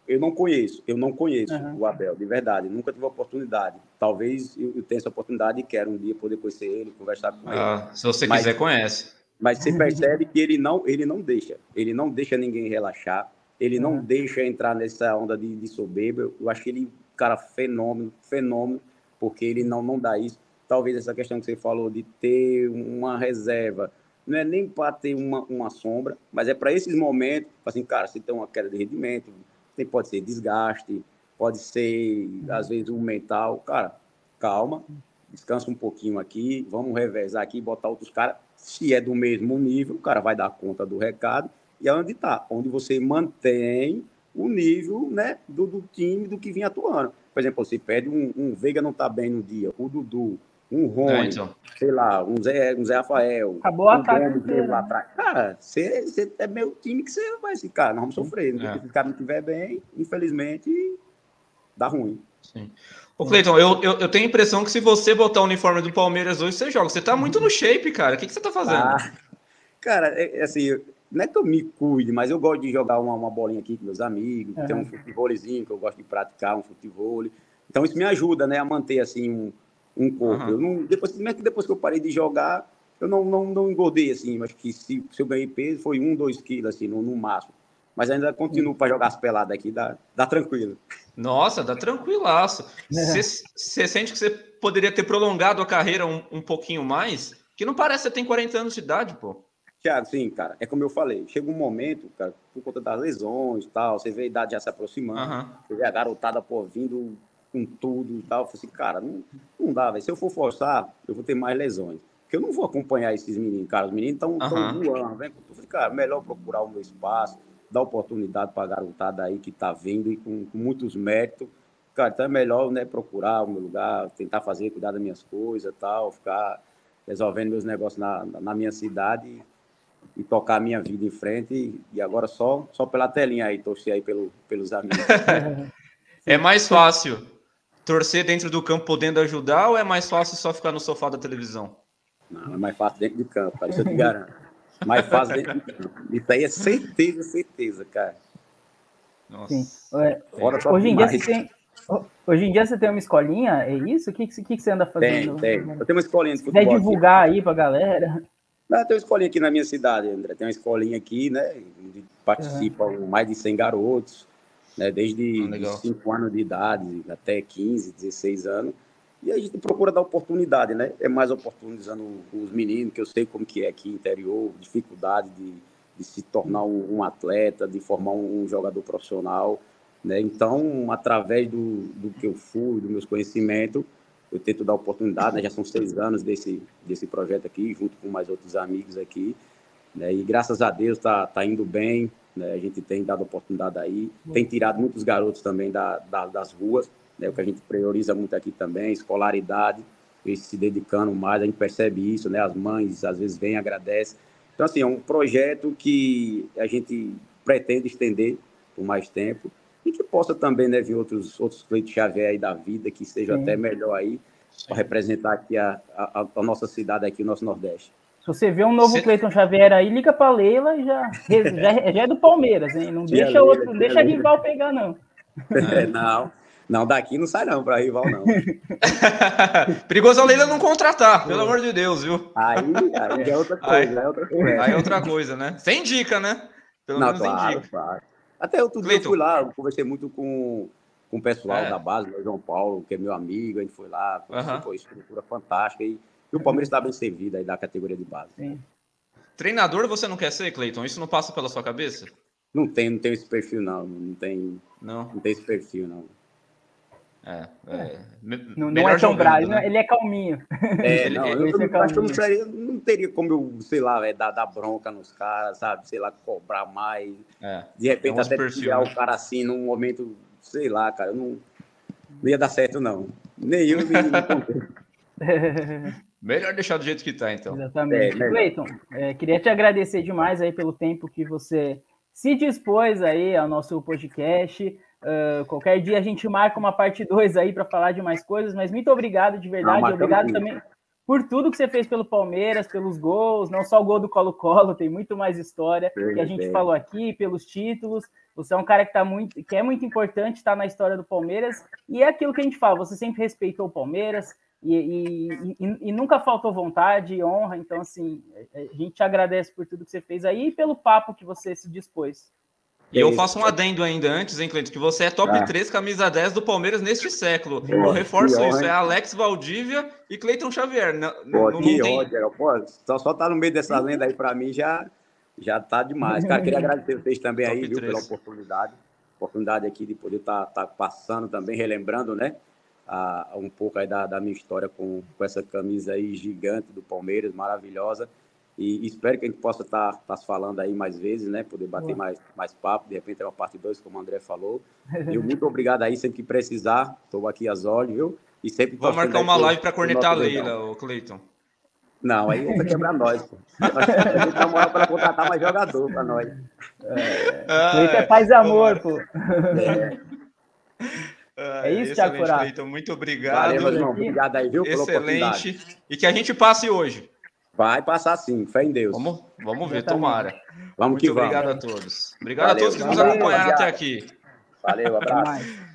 Eu não conheço, eu não conheço uhum. o Abel, de verdade. Nunca tive a oportunidade. Talvez eu, eu tenha essa oportunidade e quero um dia poder conhecer ele, conversar com ah, ele. Se você mas, quiser, conhece. Mas você percebe que ele não, ele não deixa. Ele não deixa ninguém relaxar. Ele não deixa entrar nessa onda de, de soberba. Eu acho que ele, cara, fenômeno, fenômeno porque ele não, não dá isso. Talvez essa questão que você falou de ter uma reserva, não é nem para ter uma, uma sombra, mas é para esses momentos, assim, cara, se tem uma queda de rendimento, pode ser desgaste, pode ser, às vezes, um mental. Cara, calma, descansa um pouquinho aqui, vamos revezar aqui, botar outros caras. Se é do mesmo nível, o cara vai dar conta do recado. E é onde está, onde você mantém o nível né, do, do time do que vinha atuando. Por exemplo, você pede um, um Veiga não tá bem no dia, o Dudu, um Rony, é, então. sei lá, um Zé, um Zé Rafael. Acabou a ataque lá atrás. Cara, você, você é meu time que você vai ficar, nós vamos sofrer. É. Se o cara não estiver bem, infelizmente, dá ruim. Sim. Ô, Cleiton, eu, eu, eu, tenho a impressão que se você botar o uniforme do Palmeiras hoje, você joga. Você tá muito no shape, cara. O que, que você tá fazendo? Ah, cara, é, é assim, não é que eu me cuide, mas eu gosto de jogar uma, uma bolinha aqui com meus amigos, uhum. tem um futebolzinho que eu gosto de praticar, um futebol. Então isso me ajuda, né, a manter assim um, um corpo. Uhum. Eu não, depois, mesmo que depois que eu parei de jogar, eu não, não, não engordei assim, acho que se, se eu ganhei peso foi um, dois quilos assim, no, no máximo. Mas ainda continuo para jogar as peladas aqui, dá, dá tranquilo. Nossa, dá tranquilaço. Você é. sente que você poderia ter prolongado a carreira um, um pouquinho mais? Que não parece que você tem 40 anos de idade, pô. Thiago, sim, cara, é como eu falei, chega um momento, cara, por conta das lesões e tal, você vê a idade já se aproximando, uhum. você vê a garotada, pô, vindo com tudo e tal, eu falei assim, cara, não, não dá, velho, se eu for forçar, eu vou ter mais lesões, porque eu não vou acompanhar esses meninos, cara, os meninos estão uhum. voando, vem, eu falei, cara, melhor procurar o meu espaço, dar oportunidade para a garotada aí que tá vindo e com, com muitos méritos, cara, então é melhor, né, procurar o meu lugar, tentar fazer, cuidar das minhas coisas tal, ficar resolvendo meus negócios na, na minha cidade e tocar a minha vida em frente. E, e agora só, só pela telinha aí, torcer aí pelo, pelos amigos. é mais fácil torcer dentro do campo podendo ajudar ou é mais fácil só ficar no sofá da televisão? Não, é mais fácil dentro de campo, cara, isso eu te garanto. Mais fácil dentro de campo. Isso aí é certeza, certeza, cara. Nossa. Sim. É, hoje, em dia você tem, hoje em dia você tem uma escolinha, é isso? O que, que, que você anda fazendo? Tem, tem. Eu tenho uma escolinha de futebol. Quer divulgar aqui. aí pra galera? Não, tem uma escolinha aqui na minha cidade, André. Tem uma escolinha aqui, né? Onde participam uhum. mais de 100 garotos, né? Desde ah, 5 anos de idade até 15, 16 anos. E a gente procura dar oportunidade, né? É mais oportunizando os meninos, que eu sei como que é aqui interior, dificuldade de, de se tornar um, um, atleta, de formar um, um jogador profissional, né? Então, através do, do que eu fui, dos meus conhecimentos, eu tento dar oportunidade, né? já são seis anos desse, desse projeto aqui, junto com mais outros amigos aqui, né? e graças a Deus está tá indo bem, né? a gente tem dado oportunidade aí, tem tirado muitos garotos também da, da, das ruas, né? o que a gente prioriza muito aqui também, escolaridade, eles se dedicando mais, a gente percebe isso, né? as mães às vezes vêm, agradecem, então assim, é um projeto que a gente pretende estender por mais tempo, e que possa também né, vir outros, outros Cleiton Xavier aí da vida, que seja Sim. até melhor aí, para representar aqui a, a, a, nossa cidade, aqui, o nosso Nordeste. Se você vê um novo. Cleiton Xavier aí, liga para Leila e já, já, já, é do Palmeiras, hein? Não deixa Leila, outro, não deixa Leila. rival pegar, não. É, não, não, daqui não sai não para rival, não. Perigoso a Leila não contratar, pelo amor de Deus, viu? Aí, aí é outra coisa, aí, é outra coisa. Aí é outra coisa, né? Sem dica, né? Pelo não, menos claro, sem dica. Claro. Até outro dia eu fui lá, eu conversei muito com, com o pessoal é. da base, o João Paulo, que é meu amigo, a gente foi lá, uhum. foi estrutura fantástica e, e o Palmeiras está bem servido aí da categoria de base. Sim. Treinador você não quer ser, Cleiton? Isso não passa pela sua cabeça? Não tem, não tem esse perfil, não. Não tem, não. não tem esse perfil, não. É, é. Não, não é tão bravo, né? ele é calminho. É, não, eu, eu, eu acho que eu não, seria, não teria como eu, sei lá, véio, dar, dar bronca nos caras, sabe? Sei lá, cobrar mais. É, de repente até tirar né? o cara assim num momento, sei lá, cara, não, não ia dar certo, não. Nem eu, nem Melhor deixar do jeito que tá, então. Exatamente. É, Cleiton, é, queria te agradecer demais aí pelo tempo que você se dispôs aí ao nosso podcast. Uh, qualquer dia a gente marca uma parte 2 aí para falar de mais coisas, mas muito obrigado de verdade. Não, obrigado também por tudo que você fez pelo Palmeiras, pelos gols, não só o gol do Colo-Colo, tem muito mais história que a gente falou aqui, pelos títulos. Você é um cara que, tá muito, que é muito importante estar tá na história do Palmeiras, e é aquilo que a gente fala, você sempre respeitou o Palmeiras e, e, e, e nunca faltou vontade e honra. Então, assim, a gente te agradece por tudo que você fez aí e pelo papo que você se dispôs. E eu faço um adendo ainda antes, hein, Cleiton, que você é top ah. 3 camisa 10 do Palmeiras neste século. eu reforço isso, é Alex Valdívia e Cleiton Xavier. Não, não, que tem... ódio, Pô, só, só tá no meio dessa lenda aí para mim já, já tá demais. Cara, queria agradecer vocês também top aí, viu, pela oportunidade. Oportunidade aqui de poder estar tá, tá passando também, relembrando, né? A, um pouco aí da, da minha história com, com essa camisa aí gigante do Palmeiras, maravilhosa. E espero que a gente possa estar tá, tá falando aí mais vezes, né? Poder bater mais, mais papo, de repente é uma parte 2, como o André falou. E muito obrigado aí, sempre que precisar. Estou aqui às olhos, viu? E sempre Vou marcar uma live para cornetar a Leila, o Cleiton. Não, aí vai quebrar nós, pô. A gente tá moral para contratar mais jogador para nós. É, ah, é paz e amor, pô. É, é isso, Thiago Cleiton, muito obrigado. Valeu, irmão. Obrigado aí, viu? Excelente. E que a gente passe hoje. Vai passar sim, fé em Deus. Vamos, vamos ver, tomara. Vamos Muito que obrigado vamos. a todos. Obrigado Valeu, a todos que nos acompanharam até aqui. Valeu, abraço.